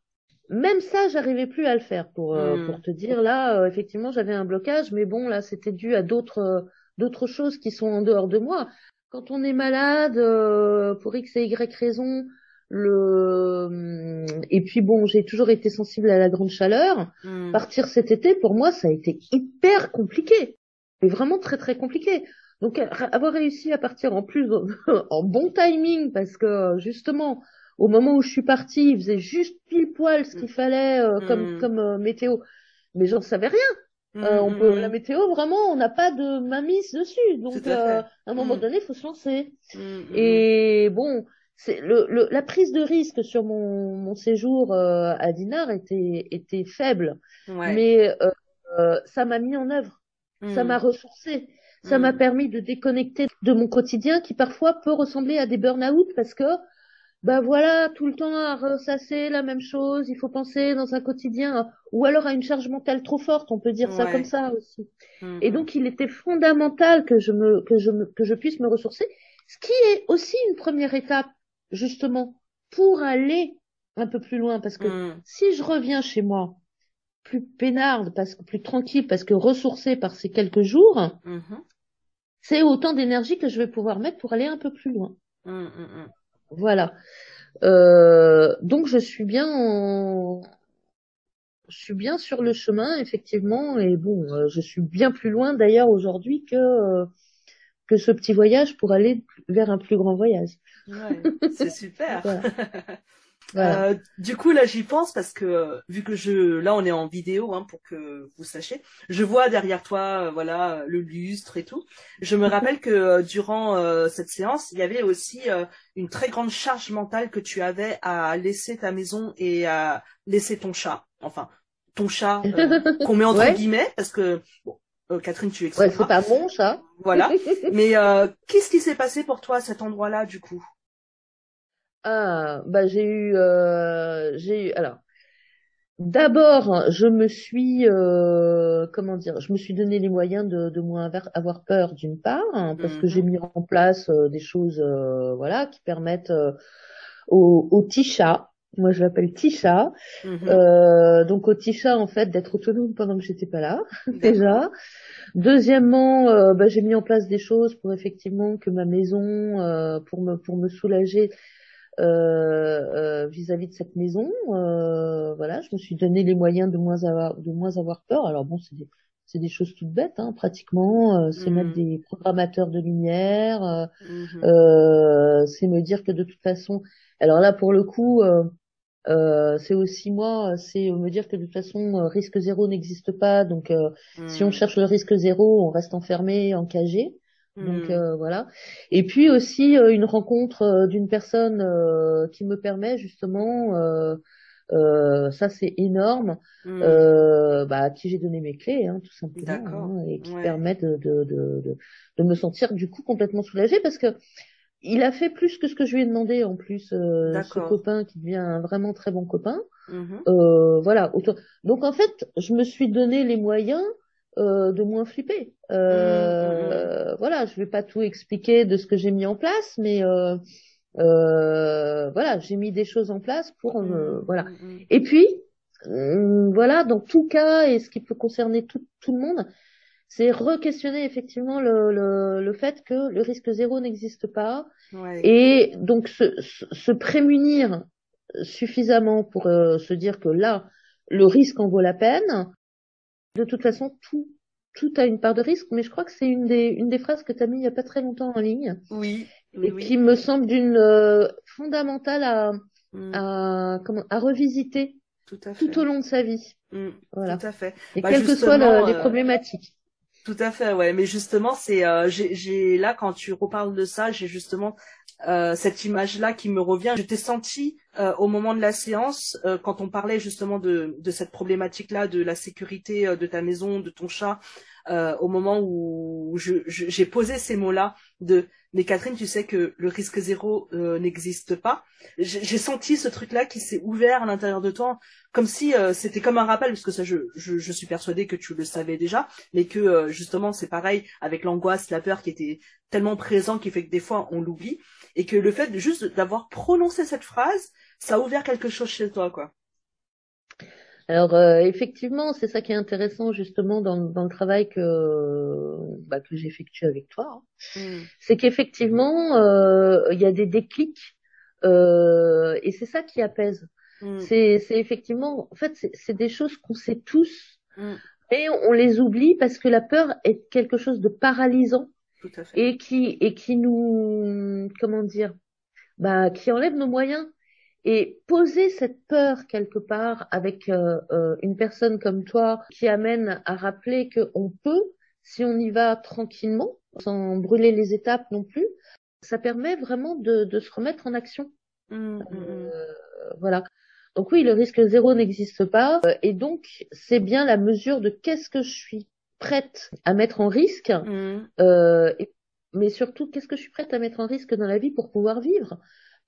même ça, j'arrivais plus à le faire pour euh, hmm. pour te dire là, euh, effectivement, j'avais un blocage, mais bon là, c'était dû à d'autres d'autres choses qui sont en dehors de moi. Quand on est malade, pour x et y raison, le et puis bon, j'ai toujours été sensible à la grande chaleur. Hmm. Partir cet été, pour moi, ça a été hyper compliqué, mais vraiment très très compliqué. Donc avoir réussi à partir en plus en bon timing, parce que justement au moment où je suis partie, il faisait juste pile poil ce qu'il fallait euh, comme hmm. comme euh, météo, mais j'en savais rien. Euh, on peut, hmm. la météo, vraiment, on n'a pas de mamise dessus. Donc, à, un moment donné, il faut se lancer. Et bon, c'est le, le, la prise de risque sur mon, mon séjour euh, à Dinard était, était faible, mais euh, euh, ça m'a mis en œuvre. Ça m'a ressourcé. Ça m'a permis de déconnecter de mon quotidien qui parfois peut ressembler à des burn-out parce que bah voilà, tout le temps à ressasser la même chose, il faut penser dans un quotidien, ou alors à une charge mentale trop forte, on peut dire ça comme ça aussi. Et donc il était fondamental que je me, que je me, que je puisse me ressourcer, ce qui est aussi une première étape, justement, pour aller un peu plus loin, parce que mm. si je reviens chez moi plus peinarde, parce que plus tranquille, parce que ressourcée par ces quelques jours, mm-hmm. c'est autant d'énergie que je vais pouvoir mettre pour aller un peu plus loin. Voilà. Euh, donc je suis bien en... je suis bien sur le chemin effectivement et bon euh, je suis bien plus loin d'ailleurs aujourd'hui que euh, que ce petit voyage pour aller vers un plus grand voyage. Ouais, c'est super. Euh, du coup, là, j'y pense parce que vu que je, là, on est en vidéo hein, pour que vous sachiez, je vois derrière toi, euh, voilà, le lustre et tout. Je me rappelle que euh, durant cette séance, il y avait aussi une très grande charge mentale que tu avais à laisser ta maison et à laisser ton chat. Enfin, ton chat qu'on met entre guillemets parce que bon, Catherine, tu expliques. Ouais, c'est pas mon chat. Voilà. Mais qu'est-ce qui s'est passé pour toi à cet endroit-là, du coup? Ah, bah j'ai eu, euh, j'ai eu. Alors, d'abord, je me suis, euh, comment dire, je me suis donné les moyens de, de moins avoir peur d'une part, hein, parce que j'ai mhm. mis en place euh, des choses, voilà, qui permettent au, au Tisha, moi je l'appelle Tisha, mhm. donc au Tisha en fait d'être autonome pendant que j'étais pas là, déjà. Deuxièmement, bah, j'ai mis en place des choses pour effectivement que ma maison, pour me pour me soulager, euh, euh, vis-à-vis de cette maison. Euh, voilà, je me suis donné les moyens de moins avoir, de moins avoir peur. Alors bon, c'est des, c'est des choses toutes bêtes, hein, pratiquement. c'est mettre mmh. des programmateurs de lumière. Mmh. c'est me dire que de toute façon, alors là pour le coup. Euh, c'est aussi moi, c'est me dire que de toute façon risque zéro n'existe pas, donc si on mmh. cherche le risque zéro, on reste enfermé, encagé. Donc hmm. euh, voilà. Et puis aussi euh, une rencontre euh, d'une personne qui me permet justement, ça c'est énorme, hmm. bah, à qui j'ai donné mes clés, hein, tout simplement, hein, et qui permet de, de, de, de, me sentir du coup complètement soulagée parce que il a fait plus que ce que je lui ai demandé en plus, ce copain qui devient un vraiment très bon copain. Mmh voilà. Donc en fait, je me suis donné les moyens euh, de moins flipper. Euh, mmh, mmh. Voilà, je vais pas tout expliquer de ce que j'ai mis en place, mais euh, euh voilà, j'ai mis des choses en place pour mmh, voilà. Et puis voilà, dans tout cas et ce qui peut concerner tout, tout le monde, c'est re-questionner effectivement le, le, le, fait que le risque zéro n'existe pas et donc se, se, prémunir suffisamment pour se dire que là le risque en vaut la peine de toute façon, tout, tout a une part de risque, mais je crois que c'est une des, une des phrases que tu as mis il y a pas très longtemps en ligne. Oui. et qui me semble d'une euh, fondamentale à, mm. à, comment, à revisiter tout, à fait. tout au long de sa vie. Mm. Voilà. Tout à fait. Et bah, quelles que soient les euh, problématiques. Tout à fait, ouais. Mais justement, c'est, euh, j'ai là quand tu reparles de ça, j'ai justement euh, cette image-là qui me revient. Je t'ai senti euh, au moment de la séance, euh, quand on parlait justement de, cette problématique-là, de la sécurité de ta maison, de ton chat, au moment où j'ai posé ces mots-là de mais Catherine, tu sais que le risque zéro n'existe pas. J'ai senti ce truc-là qui s'est ouvert à l'intérieur de toi, comme si c'était comme un rappel, parce que ça, je, suis persuadée que tu le savais déjà, mais que justement c'est pareil avec l'angoisse, la peur qui était tellement présent qui fait que des fois on l'oublie et que le fait juste d'avoir prononcé cette phrase, ça a ouvert quelque chose chez toi, quoi. Alors euh, effectivement, c'est ça qui est intéressant justement dans, dans le travail que bah, que j'effectue avec toi, hein. mm. c'est qu'effectivement euh, il y a des déclics euh, et c'est ça qui apaise. Mm. C'est c'est effectivement, en fait, c'est des choses qu'on sait tous, mm. mais on les oublie parce que la peur est quelque chose de paralysant et qui et qui nous comment dire bah qui enlève nos moyens et poser cette peur quelque part avec euh, euh, une personne comme toi qui amène à rappeler que on peut si on y va tranquillement sans brûler les étapes non plus ça permet vraiment de, de se remettre en action mmh, mmh, mmh. Euh, voilà donc oui le risque zéro n'existe pas et donc c'est bien la mesure de qu'est-ce que je suis prête à mettre en risque, euh, et- mais surtout, qu'est-ce que je suis prête à mettre en risque dans la vie pour pouvoir vivre?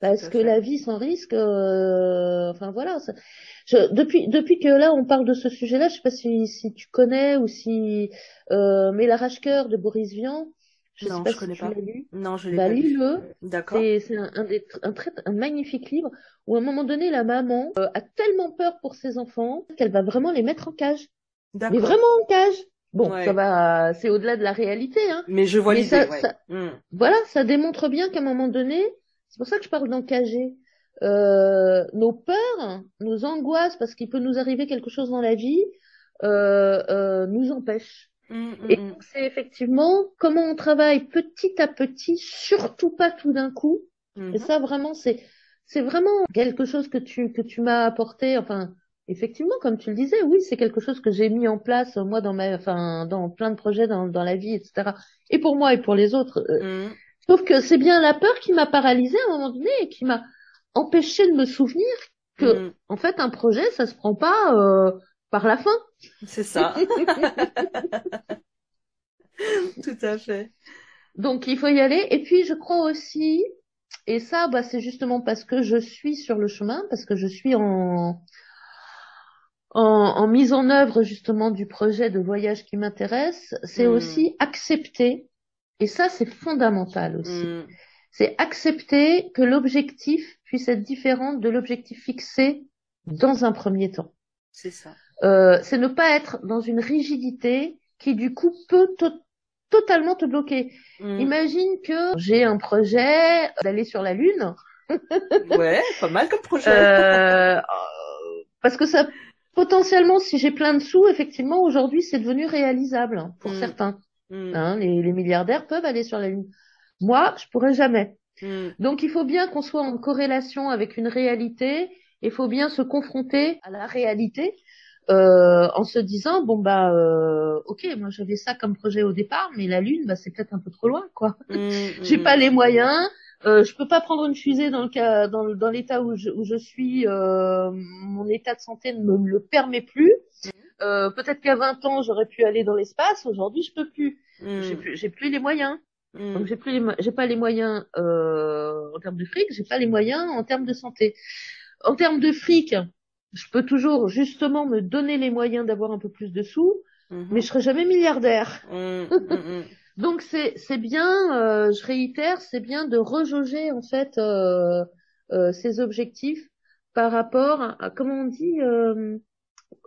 Parce que la vie sans risque, euh, enfin voilà. ça- je- depuis depuis que là on parle de ce sujet-là, je sais pas si si tu connais ou si, euh, mais l'arrache-cœur de Boris Vian, je sais Non, pas je si connais tu pas. l'as lu. Non, je l'ai Bah pas lu. lis-le. D'accord. C'est c'est un, un des un très un magnifique livre où à un moment donné la maman euh, a tellement peur pour ses enfants qu'elle va vraiment les mettre en cage. Mais vraiment en cage. Bon, Ouais. ça va, c'est au-delà de la réalité, hein. Mais je vois Mais l'idée, ça, ouais. ça, Mm. voilà, ça démontre bien qu'à un moment donné, c'est pour ça que je parle d'encager. Euh, nos peurs, nos angoisses, parce qu'il peut nous arriver quelque chose dans la vie, euh, euh, nous empêchent. Mm, mm, Et donc, c'est effectivement comment on travaille petit à petit, surtout pas tout d'un coup. Et Mhm. ça, vraiment, c'est, c'est vraiment quelque chose que tu, que tu m'as apporté. Enfin, effectivement, comme tu le disais, oui, c'est quelque chose que j'ai mis en place, euh, moi, dans ma, enfin, dans plein de projets dans, dans la vie, etc. Et pour moi et pour les autres. Sauf que c'est bien la peur qui m'a paralysée à un moment donné et qui m'a empêché de me souvenir que, Mm. en fait, un projet, ça se prend pas, euh, par la fin. C'est ça. Tout à fait. Donc, il faut y aller. Et puis, je crois aussi, et ça, bah, c'est justement parce que je suis sur le chemin, parce que je suis en, en, en mise en œuvre justement du projet de voyage qui m'intéresse, c'est Mm. aussi accepter, et ça, c'est fondamental aussi, Mm. c'est accepter que l'objectif puisse être différent de l'objectif fixé dans un premier temps. C'est ça. Euh, c'est ne pas être dans une rigidité qui, du coup, peut to- totalement te bloquer. Mm. Imagine que j'ai un projet d'aller sur la Lune, Ouais, pas mal comme projet. euh, parce que ça, potentiellement, si j'ai plein de sous, effectivement, aujourd'hui, c'est devenu réalisable pour Mm. certains. Mm. Hein, les, les milliardaires peuvent aller sur la Lune. Moi, je pourrais jamais. Mm. Donc, il faut bien qu'on soit en corrélation avec une réalité. Il faut bien se confronter à la réalité euh, en se disant bon bah euh, ok, moi j'avais ça comme projet au départ, mais la Lune, bah c'est peut-être un peu trop loin, quoi. Mm. J'ai Mm. pas les moyens. Euh, je peux pas prendre une fusée dans le cas, dans l'état où je, où je suis. euh, mon état de santé ne me le permet plus. Euh, peut-être qu'à 20 ans j'aurais pu aller dans l'espace. Aujourd'hui, je peux plus. Mm. J'ai plus, j'ai plus les moyens. Mm. Donc j'ai plus les, j'ai pas les moyens euh, en termes de fric. J'ai pas les moyens en termes de santé. En termes de fric, je peux toujours justement me donner les moyens d'avoir un peu plus de sous, Mhm. mais je serai jamais milliardaire. Mm. Mm. Donc c'est c'est bien, euh, je réitère, c'est bien de rejauger en fait euh, euh, ses objectifs par rapport à, à- comment on dit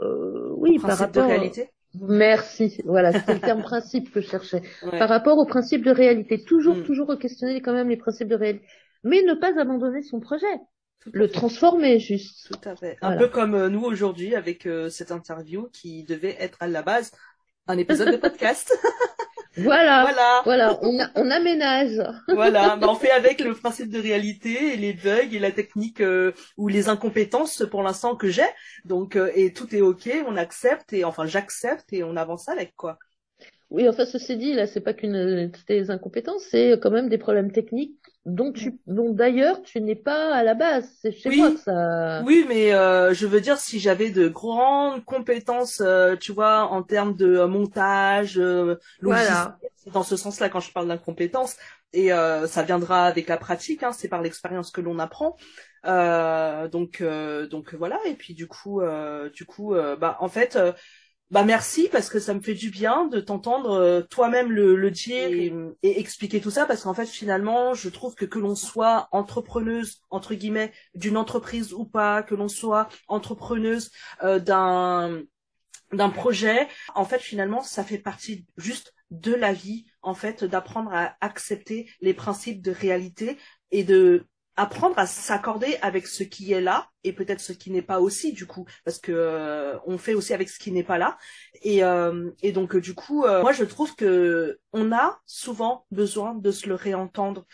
euh, oui Principe par de rapport réalité. merci voilà c'était le terme principe que je cherchais Ouais. par rapport au principe de réalité toujours Mm. toujours questionner quand même les principes de réalité mais ne pas abandonner son projet le fait. transformer juste Tout à fait. Un peu comme euh, nous aujourd'hui avec euh, cette interview qui devait être à la base un épisode de podcast. voilà voilà. voilà on a- on aménage Voilà, bah, on fait avec le principe de réalité et les bugs et la technique euh, ou les incompétences pour l'instant que j'ai. Donc euh, et tout est ok, on accepte et enfin j'accepte et on avance avec quoi. Oui, enfin, ceci dit, là, c'est pas qu'une des incompétences, c'est quand même des problèmes techniques dont tu, dont d'ailleurs tu n'es pas à la base. C'est chez Oui. moi ça. Oui, mais euh, je veux dire si j'avais de grandes compétences, euh, tu vois, en termes de euh, montage, euh, logistique, Voilà. dans ce sens-là quand je parle d'incompétence. Et euh, ça viendra avec la pratique, hein, c'est par l'expérience que l'on apprend. Euh, donc, euh, donc voilà. Et puis du coup, euh, du coup, bah en fait. Bah merci parce que ça me fait du bien de t'entendre euh, toi-même le, le dire et, et expliquer tout ça parce qu'en fait finalement je trouve que que l'on soit entrepreneuse entre guillemets d'une entreprise ou pas, que l'on soit entrepreneuse euh, d'un d'un projet, en fait finalement ça fait partie juste de la vie en fait d'apprendre à accepter les principes de réalité et de apprendre à s'accorder avec ce qui est là et peut-être ce qui n'est pas aussi du coup parce que euh, on fait aussi avec ce qui n'est pas là. Et euh, et donc euh, du coup moi je trouve que on a souvent besoin de se le réentendre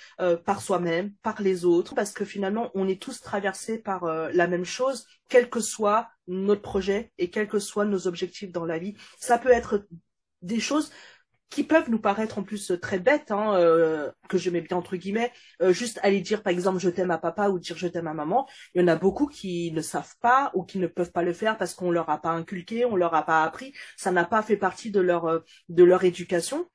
par soi-même par les autres parce que finalement on est tous traversés par la même chose quel que soit notre projet et quels que soient nos objectifs dans la vie. Ça peut être des choses qui peuvent nous paraître en plus très bêtes, hein, euh, que je mets bien entre guillemets, euh, juste aller dire par exemple je t'aime à papa ou dire je t'aime à maman, il y en a beaucoup qui ne savent pas ou qui ne peuvent pas le faire parce qu'on leur a pas inculqué, on leur a pas appris, ça n'a pas fait partie de leur euh, de leur éducation.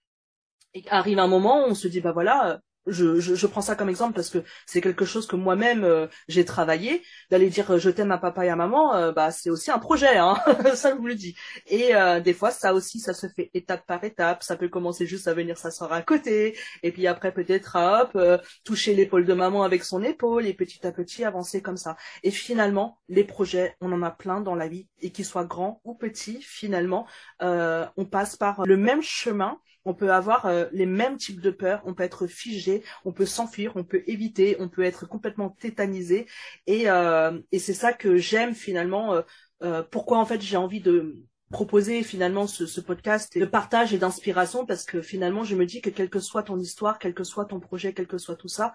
Et arrive un moment où on se dit bah voilà, je, je, je, prends ça comme exemple parce que c'est quelque chose que moi-même euh, j'ai travaillé. D'aller dire euh, je t'aime à papa et à maman, euh, bah c'est aussi un projet, hein ça je vous le dis. Et des fois ça aussi ça se fait étape par étape. Ça peut commencer juste à venir s'asseoir à côté, et puis après peut-être hop toucher l'épaule de maman avec son épaule et petit à petit avancer comme ça. Et finalement les projets, on en a plein dans la vie et qu'ils soient grands ou petits, finalement on passe par le même chemin on peut avoir euh, les mêmes types de peurs, on peut être figé, on peut s'enfuir, on peut éviter, on peut être complètement tétanisé. Et, euh, c'est ça que j'aime finalement. Euh, pourquoi en fait j'ai envie de proposer finalement ce, ce, podcast de partage et d'inspiration parce que finalement je me dis que quelle que soit ton histoire, quel que soit ton projet, quel que soit tout ça,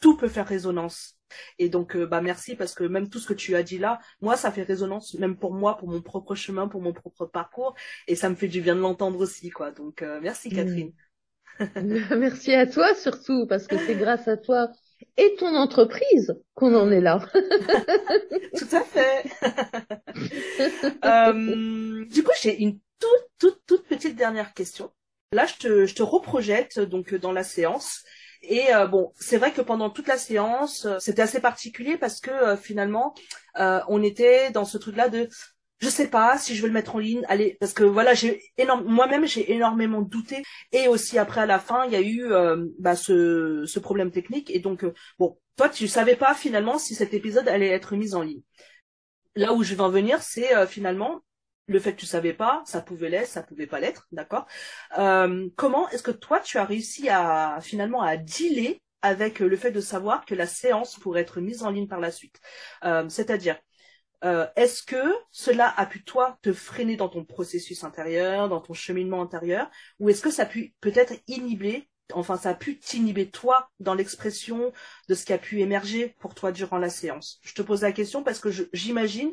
tout peut faire résonance. Et donc, euh, bah merci parce que même tout ce que tu as dit là, moi, ça fait résonance même pour moi, pour mon propre chemin, pour mon propre parcours, et ça me fait du bien de l'entendre aussi, quoi. Donc, euh, merci Catherine. merci à toi surtout parce que c'est grâce à toi et ton entreprise qu'on en est là. Tout à fait. euh, du coup, j'ai une toute, toute, toute petite dernière question. Là, je te, je te reprojette donc dans la séance et euh, bon, c'est vrai que pendant toute la séance, euh, c'était assez particulier parce que euh, finalement, on était dans ce truc-là de je sais pas si je vais le mettre en ligne. Allez, parce que voilà, j'ai énorme, moi-même j'ai énormément douté. Et aussi après à la fin, il y a eu bah, ce, ce problème technique. Et donc bon, toi tu savais pas finalement si cet épisode allait être mis en ligne. Là où je vais en venir, c'est finalement le fait que tu savais pas, ça pouvait l'être, ça pouvait pas l'être, d'accord? Euh, comment est-ce que toi tu as réussi à finalement à dealer avec le fait de savoir que la séance pourrait être mise en ligne par la suite? Euh, C'est-à-dire, euh, est-ce que cela a pu toi te freiner dans ton processus intérieur, dans ton cheminement intérieur, ou est-ce que ça a pu peut-être inhiber enfin ça a pu t'inhiber toi dans l'expression de ce qui a pu émerger pour toi durant la séance? Je te pose la question parce que j'imagine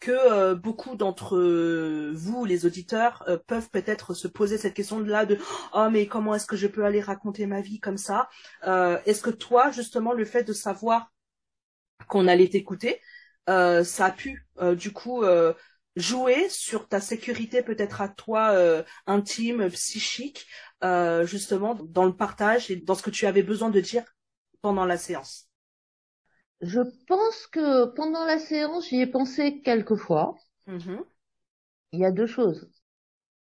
que euh, beaucoup d'entre vous, les auditeurs, euh, peuvent peut-être se poser cette question-là de oh mais comment est-ce que je peux aller raconter ma vie comme ça? Euh, Est-ce que toi, justement, le fait de savoir qu'on allait t'écouter, ça a pu du coup jouer sur ta sécurité peut-être à toi intime, psychique, justement dans le partage et dans ce que tu avais besoin de dire pendant la séance? Je pense que pendant la séance, j'y ai pensé quelques fois. Mm-hmm. Il y a deux choses.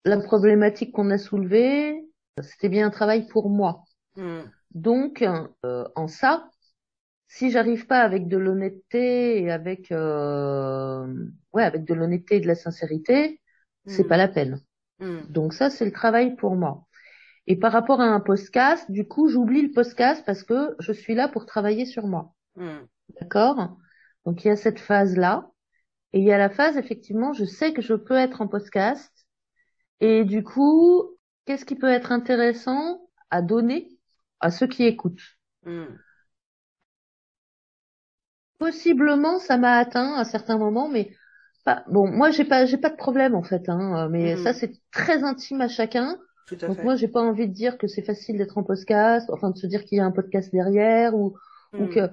La problématique qu'on a soulevée, c'était bien un travail pour moi. Mm. Donc, euh, en ça, si j'arrive pas avec de l'honnêteté et avec euh, ouais avec de l'honnêteté et de la sincérité, c'est mm. pas la peine. Mm. Donc ça, c'est le travail pour moi. Et par rapport à un podcast, du coup, j'oublie le podcast parce que je suis là pour travailler sur moi. D'accord? Donc il y a cette phase-là. Et il y a la phase, effectivement, je sais que je peux être en podcast. Et du coup, qu'est-ce qui peut être intéressant à donner à ceux qui écoutent? Hmm. Possiblement, ça m'a atteint à certains moments, mais pas. Bon, moi, j'ai pas, j'ai pas de problème en fait. Hein, mais hmm. ça, c'est très intime à chacun. Donc moi, j'ai pas envie de dire que c'est facile d'être en podcast, enfin de se dire qu'il y a un podcast derrière ou, ou hmm. que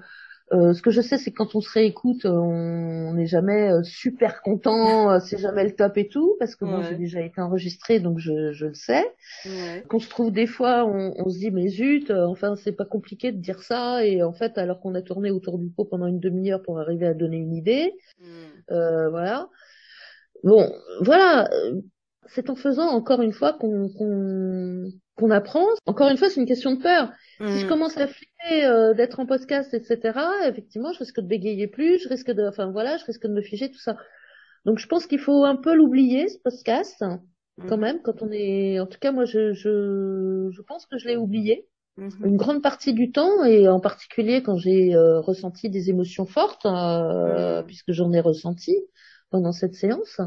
euh, ce que je sais, c'est que quand on se réécoute, euh, on n'est jamais euh, super content, c'est jamais le top et tout, parce que moi j'ai déjà été enregistré, donc je, je le sais. Ouais. Qu'on se trouve des fois, on, on, se dit mais zut, enfin c'est pas compliqué de dire ça, et en fait alors qu'on a tourné autour du pot pendant une demi-heure pour arriver à donner une idée, mm. voilà. Bon, voilà, c'est en faisant encore une fois qu'on qu'on apprend. Encore une fois, c'est une question de peur. Si je mm. commence à flipper euh, d'être en podcast, etc., effectivement, je risque de bégayer plus, je risque de, enfin voilà, je risque de me figer, tout ça. Donc, je pense qu'il faut un peu l'oublier, ce podcast, quand mm. même, quand on est, en tout cas, moi, je, je, je pense que je l'ai oublié. Mm-hmm. Une grande partie du temps, et en particulier quand j'ai euh, ressenti des émotions fortes, euh, mm. puisque j'en ai ressenti pendant cette séance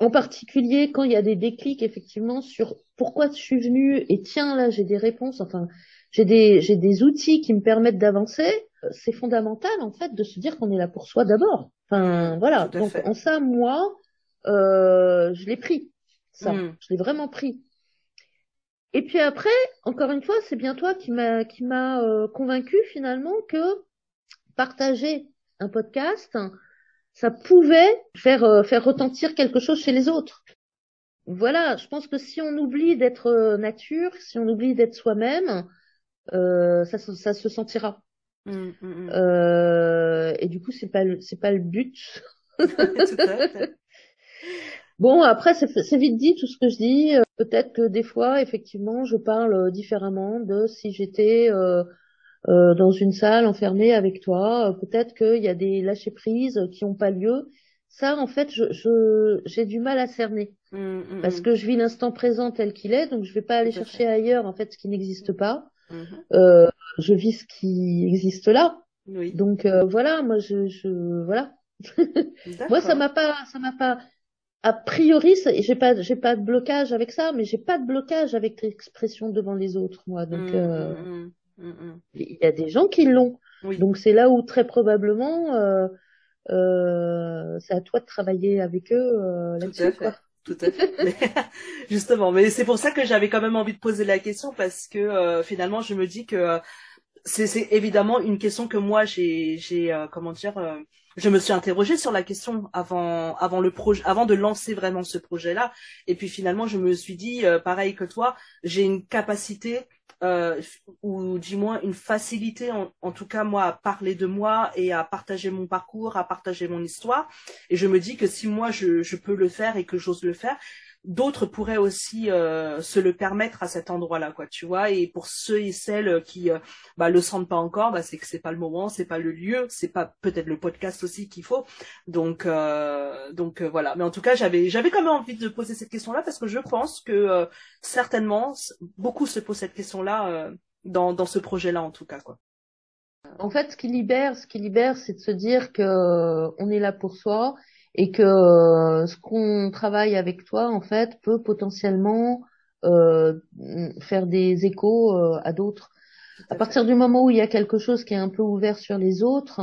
en particulier quand il y a des déclics effectivement sur pourquoi je suis venue et tiens là j'ai des réponses enfin j'ai des j'ai des outils qui me permettent d'avancer. C'est fondamental en fait de se dire qu'on est là pour soi d'abord. Enfin voilà. Donc en ça moi euh, je l'ai pris ça. Hmm. je l'ai vraiment pris. Et puis après, encore une fois, c'est bien toi qui m'a qui m'a euh, convaincu finalement que partager un podcast, ça pouvait faire euh, faire retentir quelque chose chez les autres. Voilà, je pense que si on oublie d'être euh, nature, si on oublie d'être soi-même, euh, ça, ça se sentira. Mmh, mmh, mmh. Euh, et du coup, c'est pas c'est pas le but. bon, après, c'est vite dit tout ce que je dis. Peut-être que des fois, effectivement, je parle différemment de si j'étais euh, euh, dans une salle enfermée avec toi. Peut-être qu'il y a des lâcher prises qui n'ont pas lieu. Ça, en fait, je j'ai du mal à cerner parce que je vis l'instant présent tel qu'il est, donc je vais pas aller chercher ailleurs en fait ce qui n'existe pas. Euh, je vis ce qui existe là. Oui. Donc euh, voilà, moi je, je voilà. moi ça m'a pas ça m'a pas a priori j'ai pas j'ai pas de blocage avec ça, mais j'ai pas de blocage avec l'expression devant les autres moi. Donc euh, il y a des gens qui l'ont. Oui. Donc c'est là où très probablement euh, euh, c'est à toi de travailler avec eux euh, là-dessus. Tout à fait. justement, mais c'est pour ça que j'avais quand même envie de poser la question parce que euh, finalement, je me dis que c'est évidemment une question que moi j'ai j'ai euh, comment dire euh, je me suis interrogée sur la question avant avant le projet avant de lancer vraiment ce projet là et puis finalement je me suis dit euh, pareil que toi j'ai une capacité ou du moins une facilité en, en, tout cas moi à parler de moi et à partager mon parcours à partager mon histoire. Et je me dis que si moi je, je peux le faire et que j'ose le faire d'autres pourraient aussi euh, se le permettre à cet endroit-là, quoi, tu vois. Et pour ceux et celles qui euh, bah, le sentent pas encore, bah, c'est que c'est pas le moment, c'est pas le lieu, c'est pas peut-être le podcast aussi qu'il faut. Donc, euh, donc voilà. Mais en tout cas, j'avais j'avais quand même envie de poser cette question-là parce que je pense que certainement beaucoup se posent cette question-là dans dans ce projet-là, en tout cas, quoi. En fait, ce qui libère, ce qui libère, c'est de se dire que on est là pour soi et que euh, ce qu'on travaille avec toi en fait peut potentiellement euh, faire des échos euh, à d'autres. À, partir du moment où il y a quelque chose qui est un peu ouvert sur les autres,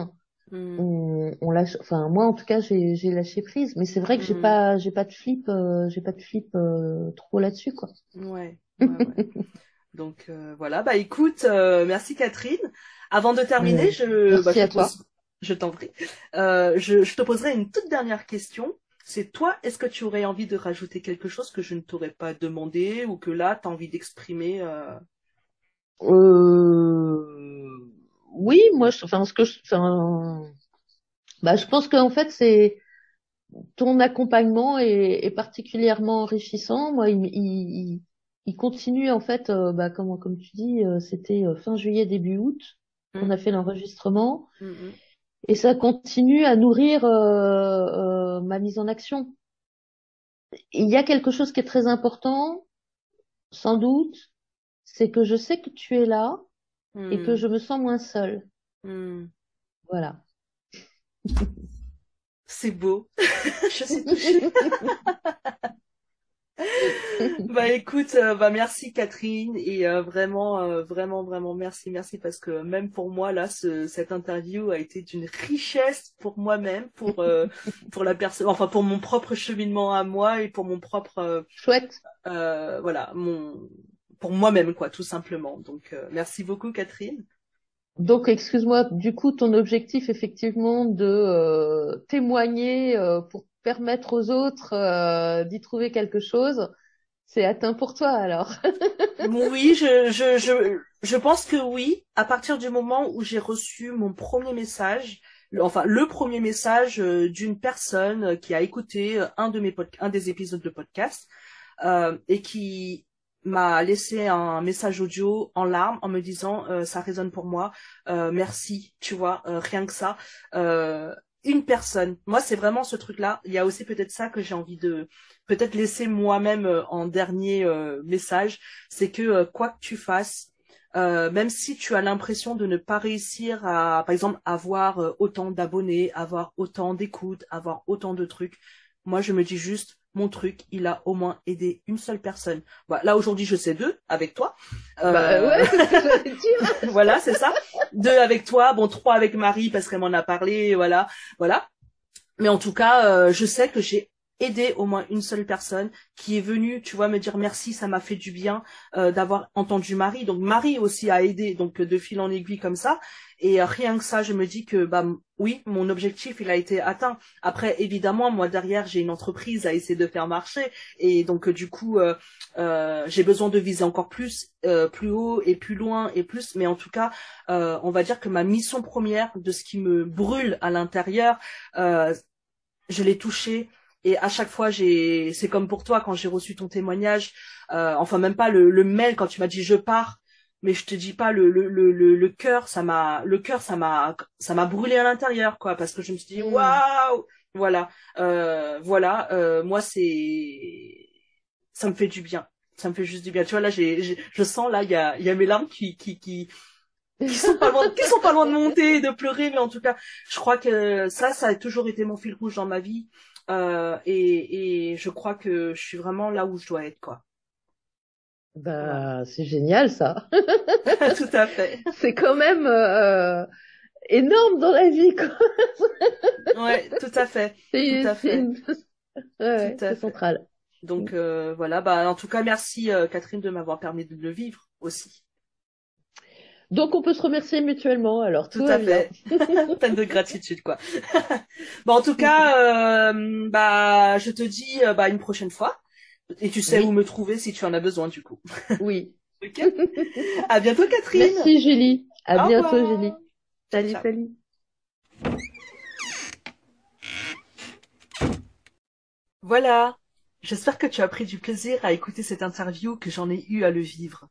hmm. on, on, lâche. Enfin, moi en tout cas, j'ai lâché prise. Mais c'est vrai que j'ai hmm. pas, j'ai pas de flip, euh, j'ai pas de flip trop là-dessus, quoi. Ouais. ouais, ouais. Donc voilà. Bah écoute, merci Catherine. Avant de terminer, je. Merci bah, à toi je t'en prie. Euh, je, je, te poserai une toute dernière question. C'est toi, est-ce que tu aurais envie de rajouter quelque chose que je ne t'aurais pas demandé ou que là, tu as envie d'exprimer euh... Euh... Oui, moi, je, enfin, ce que je, enfin, bah, je pense qu'en fait, c'est ton accompagnement est, est, particulièrement enrichissant. Moi, il, il, il continue en fait, euh, bah, comme, comme tu dis, euh, c'était fin juillet, début août, mmh. a fait l'enregistrement. Mmh, mmh et ça continue à nourrir euh, euh, ma mise en action. Il y a quelque chose qui est très important, sans doute, c'est que je sais que tu es là et que hmm. je me sens moins seule. Hmm. Voilà. C'est beau. je suis touchée. bah écoute, euh, bah merci Catherine et euh, vraiment, euh, vraiment, vraiment merci, merci parce que même pour moi là, ce, cette interview a été d'une richesse pour moi-même, pour pour la personne, enfin pour mon propre cheminement à moi et pour mon propre chouette, voilà, mon pour moi-même quoi, tout simplement. Donc merci beaucoup Catherine. Donc, excuse-moi, du coup, ton objectif, effectivement, de témoigner pour permettre aux autres euh, d'y trouver quelque chose, c'est atteint pour toi alors. oui, je, je, je, je pense que oui. À partir du moment où j'ai reçu mon premier message, enfin le premier message euh, d'une personne qui a écouté un de mes un des épisodes de podcast euh, et qui m'a laissé un message audio en larmes en me disant euh, ça résonne pour moi, euh, merci, tu vois, rien que ça une personne. Moi, c'est vraiment ce truc-là. Il y a aussi peut-être ça que j'ai envie de peut-être laisser moi-même euh, en dernier euh, message, c'est que euh, quoi que tu fasses, même si tu as l'impression de ne pas réussir à, par exemple, avoir autant d'abonnés, avoir autant d'écoutes, avoir autant de trucs, moi, je me dis juste, mon truc, il a au moins aidé une seule personne. Voilà, là aujourd'hui je sais deux avec toi. Euh... Bah ouais, voilà, c'est ça. Deux avec toi, bon trois avec Marie parce qu'elle m'en a parlé, voilà, voilà. Mais en tout cas, euh, je sais que j'ai aider au moins une seule personne qui est venue, tu vois, me dire merci, ça m'a fait du bien euh, d'avoir entendu Marie. Donc Marie aussi a aidé, donc de fil en aiguille comme ça. Et rien que ça, je me dis que bah oui, mon objectif il a été atteint. Après, évidemment, moi derrière j'ai une entreprise à essayer de faire marcher, et donc du coup euh, euh, j'ai besoin de viser encore plus, plus haut et plus loin et plus. Mais en tout cas, on va dire que ma mission première de ce qui me brûle à l'intérieur, je l'ai touché et à chaque fois, j'ai, c'est comme pour toi quand j'ai reçu ton témoignage, euh, enfin même pas le, le mail quand tu m'as dit je pars, mais je te dis pas le le le le, cœur, ça m'a, le cœur, ça m'a, ça m'a brûlé à l'intérieur quoi, parce que je me suis dit mm. waouh, voilà, euh, voilà, euh, moi c'est, ça me fait du bien, ça me fait juste du bien. Tu vois là, j'ai, je sens là, il y a il y a mes larmes qui qui qui qui sont pas loin, qui sont pas loin de monter, de pleurer, mais en tout cas, je crois que ça, ça a toujours été mon fil rouge dans ma vie. Euh, et, et je crois que je suis vraiment là où je dois être, quoi. Bah, c'est génial ça. Tout à fait. C'est quand même euh, énorme dans la vie, quoi. ouais, tout à fait. Tout à fait. Ouais, c'est central. Donc euh, voilà, bah en tout cas merci euh, Catherine de m'avoir permis de le vivre aussi. Donc on peut se remercier mutuellement. Alors tout, à fait. Pleine de gratitude quoi. bon en tout cas, euh, bah je te dis euh, bah une prochaine fois. Et tu sais où me trouver si tu en as besoin du coup. Oui. ok. À bientôt Catherine. Merci Julie. À bientôt Julie. Salut salut. Voilà. J'espère que tu as pris du plaisir à écouter cette interview que j'en ai eu à le vivre.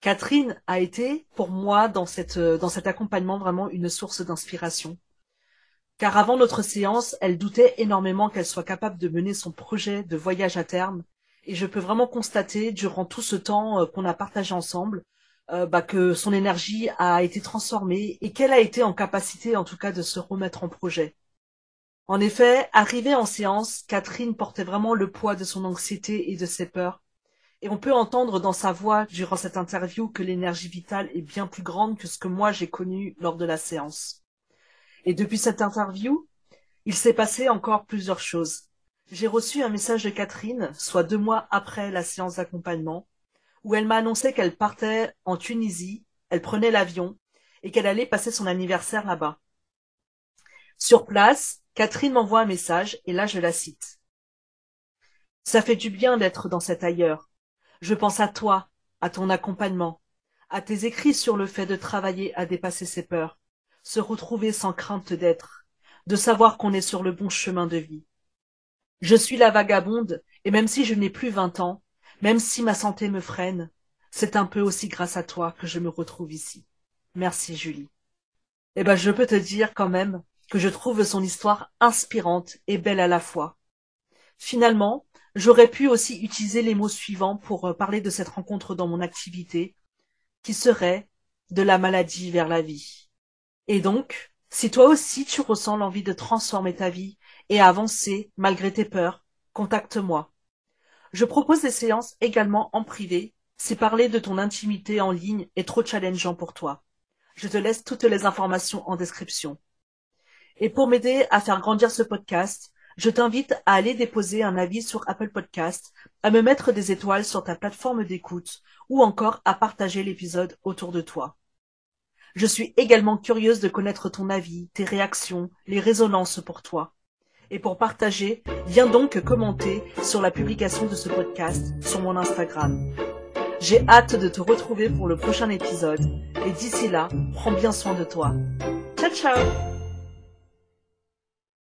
Catherine a été, pour moi, dans, cette, euh, dans cet accompagnement, vraiment une source d'inspiration. Car avant notre séance, elle doutait énormément qu'elle soit capable de mener son projet de voyage à terme. Et je peux vraiment constater, durant tout ce temps euh, qu'on a partagé ensemble, euh, bah, que son énergie a été transformée et qu'elle a été en capacité, en tout cas, de se remettre en projet. En effet, arrivée en séance, Catherine portait vraiment le poids de son anxiété et de ses peurs, et on peut entendre dans sa voix durant cette interview que l'énergie vitale est bien plus grande que ce que moi j'ai connu lors de la séance. Et depuis cette interview, il s'est passé encore plusieurs choses. J'ai reçu un message de Catherine, soit deux mois après la séance d'accompagnement, où elle m'a annoncé qu'elle partait en Tunisie, elle prenait l'avion, et qu'elle allait passer son anniversaire là-bas. Sur place, Catherine m'envoie un message, et là je la cite. Ça fait du bien d'être dans cet ailleurs. Je pense à toi, à ton accompagnement, à tes écrits sur le fait de travailler à dépasser ses peurs, se retrouver sans crainte d'être, de savoir qu'on est sur le bon chemin de vie. Je suis la vagabonde, et même si je n'ai plus vingt ans, même si ma santé me freine, c'est un peu aussi grâce à toi que je me retrouve ici. Merci Julie. Eh ben, je peux te dire quand même que je trouve son histoire inspirante et belle à la fois. Finalement, J'aurais pu aussi utiliser les mots suivants pour euh, parler de cette rencontre dans mon activité, qui serait de la maladie vers la vie. Et donc, si toi aussi tu ressens l'envie de transformer ta vie et avancer malgré tes peurs, contacte-moi. Je propose des séances également en privé si parler de ton intimité en ligne est trop challengeant pour toi. Je te laisse toutes les informations en description. Et pour m'aider à faire grandir ce podcast, je t'invite à aller déposer un avis sur Apple Podcast, à me mettre des étoiles sur ta plateforme d'écoute ou encore à partager l'épisode autour de toi. Je suis également curieuse de connaître ton avis, tes réactions, les résonances pour toi. Et pour partager, viens donc commenter sur la publication de ce podcast sur mon Instagram. J'ai hâte de te retrouver pour le prochain épisode et d'ici là, prends bien soin de toi. Ciao ciao